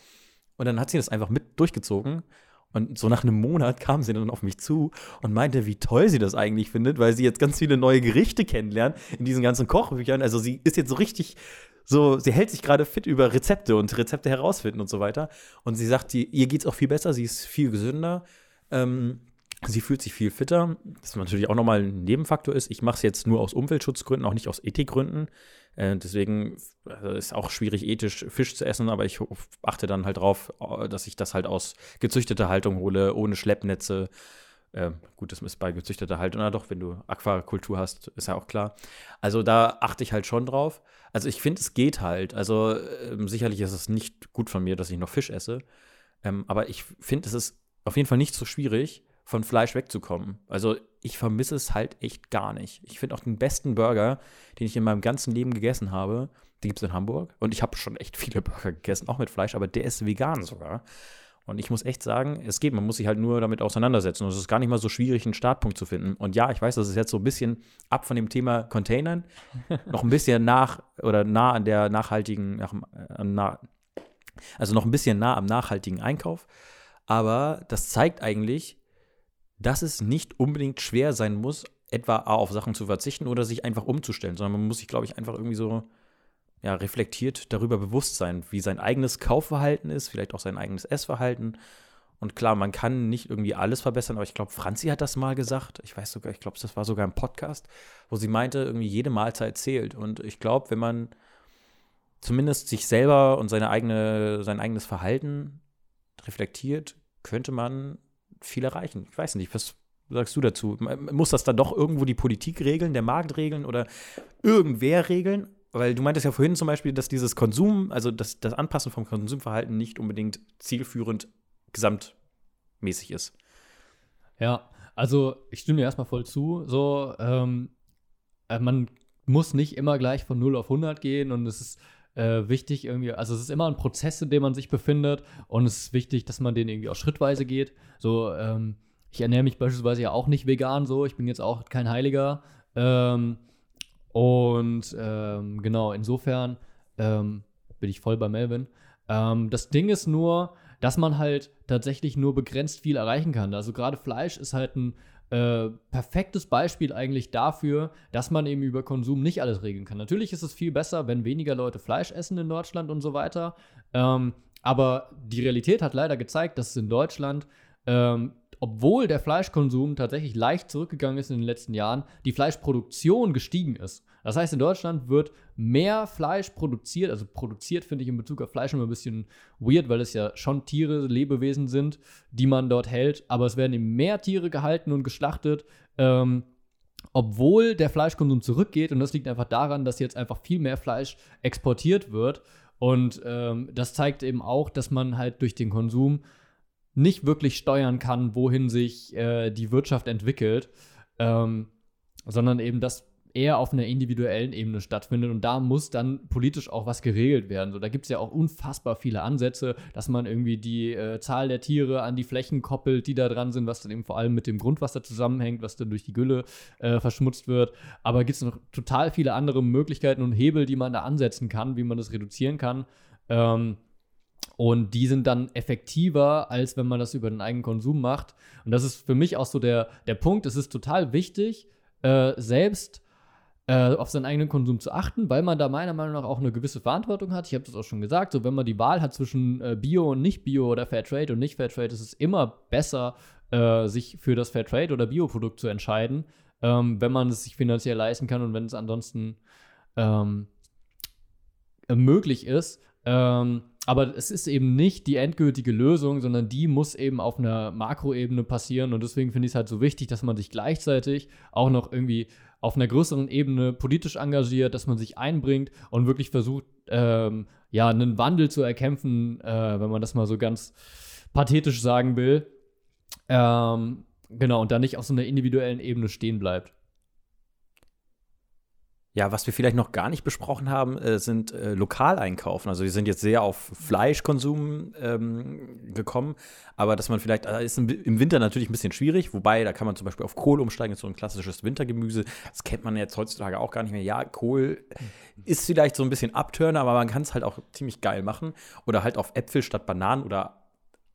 Und dann hat sie das einfach mit durchgezogen. Und so nach einem Monat kam sie dann auf mich zu und meinte, wie toll sie das eigentlich findet, weil sie jetzt ganz viele neue Gerichte kennenlernt in diesen ganzen Kochbüchern. Also sie ist jetzt so richtig so, sie hält sich gerade fit über Rezepte und Rezepte herausfinden und so weiter. Und sie sagt, die, ihr geht es auch viel besser, sie ist viel gesünder. Ähm, Sie fühlt sich viel fitter, das natürlich auch nochmal ein Nebenfaktor ist. Ich mache es jetzt nur aus Umweltschutzgründen, auch nicht aus Ethikgründen. Äh, deswegen also ist auch schwierig, ethisch Fisch zu essen, aber ich achte dann halt drauf, äh, dass ich das halt aus gezüchteter Haltung hole, ohne Schleppnetze. Äh, gut, das ist bei gezüchteter Haltung, na doch, wenn du Aquakultur hast, ist ja auch klar. Also da achte ich halt schon drauf. Also ich finde, es geht halt. Also äh, sicherlich ist es nicht gut von mir, dass ich noch Fisch esse. Ähm, aber ich finde, es ist auf jeden Fall nicht so schwierig von Fleisch wegzukommen. Also ich vermisse es halt echt gar nicht. Ich finde auch den besten Burger, den ich in meinem ganzen Leben gegessen habe, den gibt es in Hamburg. Und ich habe schon echt viele Burger gegessen, auch mit Fleisch, aber der ist vegan sogar. Und ich muss echt sagen, es geht, man muss sich halt nur damit auseinandersetzen. Und es ist gar nicht mal so schwierig, einen Startpunkt zu finden. Und ja, ich weiß, das ist jetzt so ein bisschen ab von dem Thema Containern, noch ein bisschen nach oder nah an der nachhaltigen, nach, äh, nah, also noch ein bisschen nah am nachhaltigen Einkauf. Aber das zeigt eigentlich, dass es nicht unbedingt schwer sein muss, etwa auf Sachen zu verzichten oder sich einfach umzustellen, sondern man muss sich, glaube ich, einfach irgendwie so ja, reflektiert darüber bewusst sein, wie sein eigenes Kaufverhalten ist, vielleicht auch sein eigenes Essverhalten. Und klar, man kann nicht irgendwie alles verbessern, aber ich glaube, Franzi hat das mal gesagt. Ich weiß sogar, ich glaube, das war sogar im Podcast, wo sie meinte, irgendwie jede Mahlzeit zählt. Und ich glaube, wenn man zumindest sich selber und seine eigene, sein eigenes Verhalten reflektiert, könnte man viel erreichen. Ich weiß nicht, was sagst du dazu? Muss das dann doch irgendwo die Politik regeln, der Markt regeln oder irgendwer regeln? Weil du meintest ja vorhin zum Beispiel, dass dieses Konsum, also das, das Anpassen vom Konsumverhalten nicht unbedingt zielführend gesamtmäßig ist. Ja, also ich stimme dir erstmal voll zu. So, ähm, äh, man muss nicht immer gleich von 0 auf 100 gehen und es ist äh, wichtig irgendwie, also es ist immer ein Prozess, in dem man sich befindet und es ist wichtig, dass man den irgendwie auch schrittweise geht. So, ähm, ich ernähre mich beispielsweise ja auch nicht vegan so, ich bin jetzt auch kein Heiliger. Ähm, und ähm, genau, insofern ähm, bin ich voll bei Melvin. Ähm, das Ding ist nur, dass man halt tatsächlich nur begrenzt viel erreichen kann. Also gerade Fleisch ist halt ein äh, perfektes Beispiel eigentlich dafür, dass man eben über Konsum nicht alles regeln kann. Natürlich ist es viel besser, wenn weniger Leute Fleisch essen in Deutschland und so weiter. Ähm, aber die Realität hat leider gezeigt, dass es in Deutschland ähm, obwohl der Fleischkonsum tatsächlich leicht zurückgegangen ist in den letzten Jahren, die Fleischproduktion gestiegen ist. Das heißt, in Deutschland wird mehr Fleisch produziert, also produziert finde ich in Bezug auf Fleisch immer ein bisschen weird, weil es ja schon Tiere, Lebewesen sind, die man dort hält, aber es werden eben mehr Tiere gehalten und geschlachtet, ähm, obwohl der Fleischkonsum zurückgeht und das liegt einfach daran, dass jetzt einfach viel mehr Fleisch exportiert wird und ähm, das zeigt eben auch, dass man halt durch den Konsum nicht wirklich steuern kann, wohin sich äh, die Wirtschaft entwickelt, ähm, sondern eben das eher auf einer individuellen Ebene stattfindet und da muss dann politisch auch was geregelt werden. So, da gibt es ja auch unfassbar viele Ansätze, dass man irgendwie die äh, Zahl der Tiere an die Flächen koppelt, die da dran sind, was dann eben vor allem mit dem Grundwasser zusammenhängt, was dann durch die Gülle äh, verschmutzt wird. Aber gibt es noch total viele andere Möglichkeiten und Hebel, die man da ansetzen kann, wie man das reduzieren kann. Ähm, und die sind dann effektiver, als wenn man das über den eigenen Konsum macht. Und das ist für mich auch so der, der Punkt. Es ist total wichtig, äh, selbst äh, auf seinen eigenen Konsum zu achten, weil man da meiner Meinung nach auch eine gewisse Verantwortung hat. Ich habe das auch schon gesagt. So, wenn man die Wahl hat zwischen äh, Bio und Nicht-Bio oder Fairtrade und Nicht-Fairtrade, ist es immer besser, äh, sich für das Fairtrade oder Bio-Produkt zu entscheiden, ähm, wenn man es sich finanziell leisten kann und wenn es ansonsten ähm, möglich ist. Ähm, aber es ist eben nicht die endgültige Lösung, sondern die muss eben auf einer Makroebene passieren. Und deswegen finde ich es halt so wichtig, dass man sich gleichzeitig auch noch irgendwie auf einer größeren Ebene politisch engagiert, dass man sich einbringt und wirklich versucht, ähm, ja, einen Wandel zu erkämpfen, äh, wenn man das mal so ganz pathetisch sagen will. Ähm, genau, und dann nicht auf so einer individuellen Ebene stehen bleibt. Ja, was wir vielleicht noch gar nicht besprochen haben, äh, sind äh, Lokaleinkaufen. Also wir sind jetzt sehr auf Fleischkonsum ähm, gekommen, aber dass man vielleicht, äh, ist im Winter natürlich ein bisschen schwierig, wobei da kann man zum Beispiel auf Kohl umsteigen, so ein klassisches Wintergemüse. Das kennt man jetzt heutzutage auch gar nicht mehr. Ja, Kohl ist vielleicht so ein bisschen Abturner, aber man kann es halt auch ziemlich geil machen. Oder halt auf Äpfel statt Bananen oder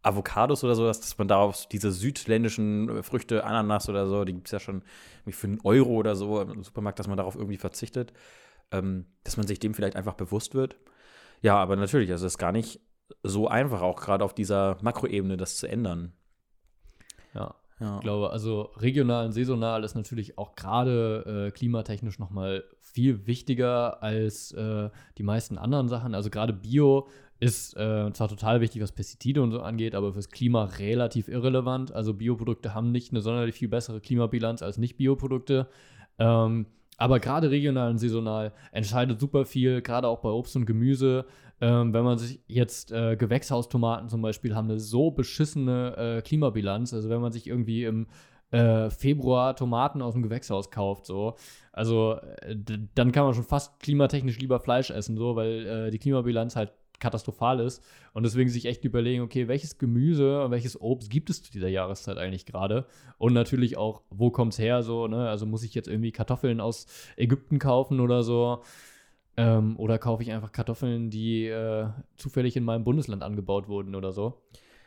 Avocados oder so, dass man darauf diese südländischen Früchte, Ananas oder so, die gibt es ja schon für einen Euro oder so im Supermarkt, dass man darauf irgendwie verzichtet, ähm, dass man sich dem vielleicht einfach bewusst wird. Ja, aber natürlich, also es ist gar nicht so einfach, auch gerade auf dieser Makroebene das zu ändern. Ja. Ja. Ich glaube, also regional und saisonal ist natürlich auch gerade äh, klimatechnisch noch mal viel wichtiger als äh, die meisten anderen Sachen. Also gerade Bio ist äh, zwar total wichtig, was Pestizide und so angeht, aber fürs Klima relativ irrelevant. Also Bioprodukte haben nicht eine sonderlich viel bessere Klimabilanz als Nicht-Bioprodukte. Ähm, aber gerade regional und saisonal entscheidet super viel, gerade auch bei Obst und Gemüse. Ähm, wenn man sich jetzt äh, Gewächshaustomaten zum Beispiel haben eine so beschissene äh, Klimabilanz. Also wenn man sich irgendwie im äh, Februar Tomaten aus dem Gewächshaus kauft, so. Also äh, dann kann man schon fast klimatechnisch lieber Fleisch essen, so, weil äh, die Klimabilanz halt katastrophal ist. Und deswegen sich echt überlegen, okay, welches Gemüse und welches Obst gibt es zu dieser Jahreszeit eigentlich gerade? Und natürlich auch, wo kommt es her? So, ne? Also muss ich jetzt irgendwie Kartoffeln aus Ägypten kaufen oder so? Ähm, oder kaufe ich einfach Kartoffeln, die äh, zufällig in meinem Bundesland angebaut wurden oder so?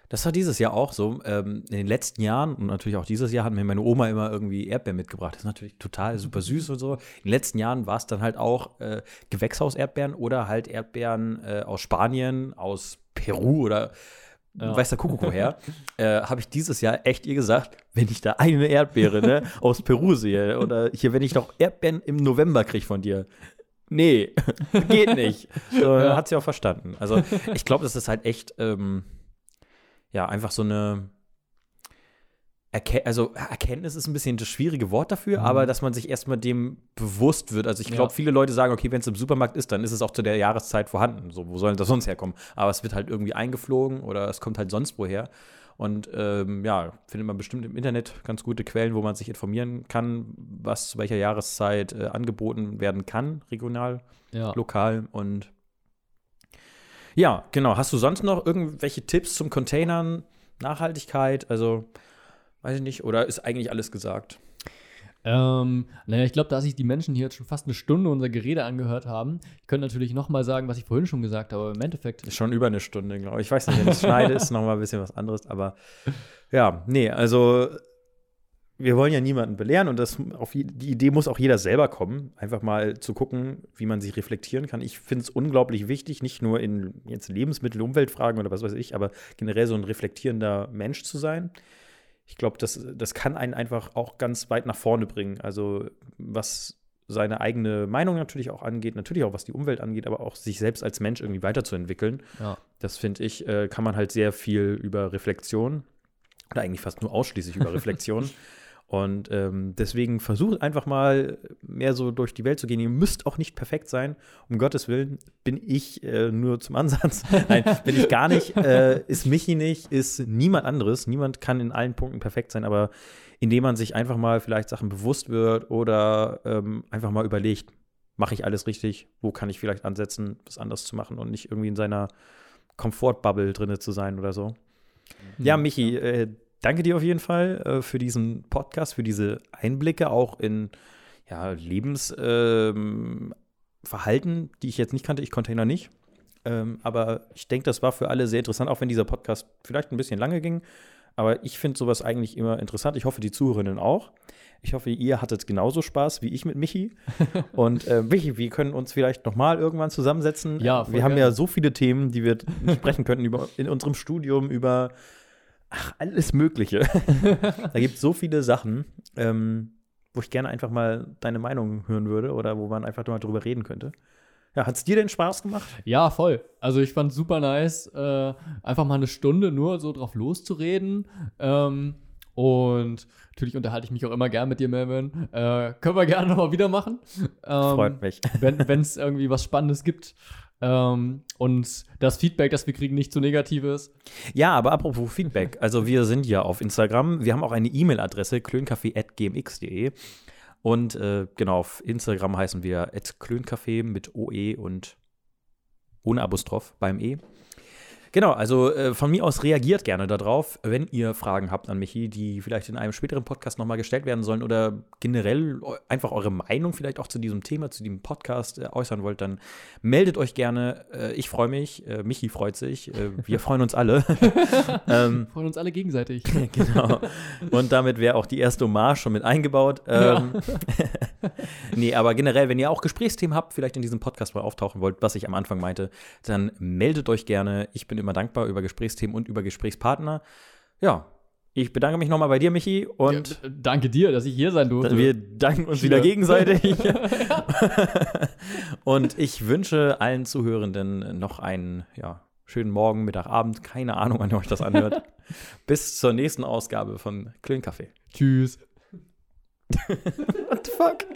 Das war dieses Jahr auch so. Ähm, in den letzten Jahren und natürlich auch dieses Jahr hat mir meine Oma immer irgendwie Erdbeeren mitgebracht. Das ist natürlich total super süß und so. In den letzten Jahren war es dann halt auch äh, Gewächshaus-Erdbeeren oder halt Erdbeeren äh, aus Spanien, aus Peru oder ja. weiß der Kuckuck woher, äh, habe ich dieses Jahr echt ihr gesagt, wenn ich da eine Erdbeere ne, aus Peru sehe oder hier, wenn ich noch Erdbeeren im November kriege von dir, nee, geht nicht. So, ja. Hat sie auch verstanden. Also ich glaube, das ist halt echt ähm, ja, einfach so eine Erke also Erkenntnis ist ein bisschen das schwierige Wort dafür, mhm. aber dass man sich erstmal dem bewusst wird. Also ich glaube, ja. viele Leute sagen, okay, wenn es im Supermarkt ist, dann ist es auch zu der Jahreszeit vorhanden. So, wo sollen das sonst herkommen? Aber es wird halt irgendwie eingeflogen oder es kommt halt sonst woher. Und ähm, ja, findet man bestimmt im Internet ganz gute Quellen, wo man sich informieren kann, was zu welcher Jahreszeit äh, angeboten werden kann, regional, ja. lokal. Und ja, genau. Hast du sonst noch irgendwelche Tipps zum Containern, Nachhaltigkeit? Also, weiß ich nicht. Oder ist eigentlich alles gesagt? Ähm, naja, ich glaube, da sich die Menschen hier jetzt schon fast eine Stunde unser Gerede angehört haben, ich könnte natürlich noch mal sagen, was ich vorhin schon gesagt habe, aber im Endeffekt. Schon über eine Stunde, glaube ich. Ich weiß nicht, wenn ich schneide, ist noch mal ein bisschen was anderes, aber ja, nee, also wir wollen ja niemanden belehren und das auf die Idee muss auch jeder selber kommen, einfach mal zu gucken, wie man sich reflektieren kann. Ich finde es unglaublich wichtig, nicht nur in jetzt Lebensmittel, Umweltfragen oder was weiß ich, aber generell so ein reflektierender Mensch zu sein. Ich glaube, das, das kann einen einfach auch ganz weit nach vorne bringen. Also was seine eigene Meinung natürlich auch angeht, natürlich auch was die Umwelt angeht, aber auch sich selbst als Mensch irgendwie weiterzuentwickeln. Ja. Das finde ich, äh, kann man halt sehr viel über Reflexion oder eigentlich fast nur ausschließlich über Reflexion Und ähm, deswegen versucht einfach mal mehr so durch die Welt zu gehen. Ihr müsst auch nicht perfekt sein. Um Gottes Willen bin ich äh, nur zum Ansatz. Nein, bin ich gar nicht. Äh, ist Michi nicht, ist niemand anderes. Niemand kann in allen Punkten perfekt sein, aber indem man sich einfach mal vielleicht Sachen bewusst wird oder ähm, einfach mal überlegt, mache ich alles richtig? Wo kann ich vielleicht ansetzen, was anders zu machen und nicht irgendwie in seiner Komfortbubble drinne zu sein oder so. Mhm. Ja, Michi, äh, danke dir auf jeden Fall äh, für diesen Podcast, für diese Einblicke auch in ja, Lebensverhalten, ähm, die ich jetzt nicht kannte. Ich Container nicht. Ähm, aber ich denke, das war für alle sehr interessant, auch wenn dieser Podcast vielleicht ein bisschen lange ging. Aber ich finde sowas eigentlich immer interessant. Ich hoffe, die Zuhörerinnen auch. Ich hoffe, ihr hattet genauso Spaß wie ich mit Michi. Und äh, Michi, wir können uns vielleicht noch mal irgendwann zusammensetzen. Ja, wir haben ja so viele Themen, die wir sprechen könnten über, in unserem Studium, über Ach, alles Mögliche. da gibt es so viele Sachen, ähm, wo ich gerne einfach mal deine Meinung hören würde oder wo man einfach mal drüber reden könnte. Ja, hat es dir denn Spaß gemacht? Ja, voll. Also ich fand es super nice, äh, einfach mal eine Stunde nur so drauf loszureden. Ähm, und natürlich unterhalte ich mich auch immer gern mit dir, Melvin. Äh, können wir gerne nochmal wieder machen. Ähm, Freut mich. Wenn es irgendwie was Spannendes gibt. Ähm, und das Feedback, das wir kriegen, nicht so negativ ist. Ja, aber apropos Feedback, also wir sind ja auf Instagram, wir haben auch eine E-Mail-Adresse, klöncafé.gmx.de und äh, genau, auf Instagram heißen wir klöncafé mit OE und ohne Apostroph beim E. Genau, also äh, von mir aus reagiert gerne darauf, wenn ihr Fragen habt an Michi, die vielleicht in einem späteren Podcast nochmal gestellt werden sollen oder generell einfach eure Meinung vielleicht auch zu diesem Thema, zu diesem Podcast äh, äußern wollt, dann meldet euch gerne. Äh, ich freue mich, äh, Michi freut sich, äh, wir freuen uns alle. ähm, freuen uns alle gegenseitig. genau. Und damit wäre auch die erste Hommage schon mit eingebaut. Ähm, ja. nee, aber generell, wenn ihr auch Gesprächsthemen habt, vielleicht in diesem Podcast mal auftauchen wollt, was ich am Anfang meinte, dann meldet euch gerne. Ich bin immer dankbar über Gesprächsthemen und über Gesprächspartner. Ja, Ich bedanke mich nochmal bei dir, Michi. Und ja, danke dir, dass ich hier sein durfte. Wir danken uns wieder gegenseitig. und ich wünsche allen Zuhörenden noch einen ja, schönen Morgen, Mittag, Abend. Keine Ahnung, wann ihr euch das anhört. Bis zur nächsten Ausgabe von Klön Kaffee. Tschüss. What the fuck?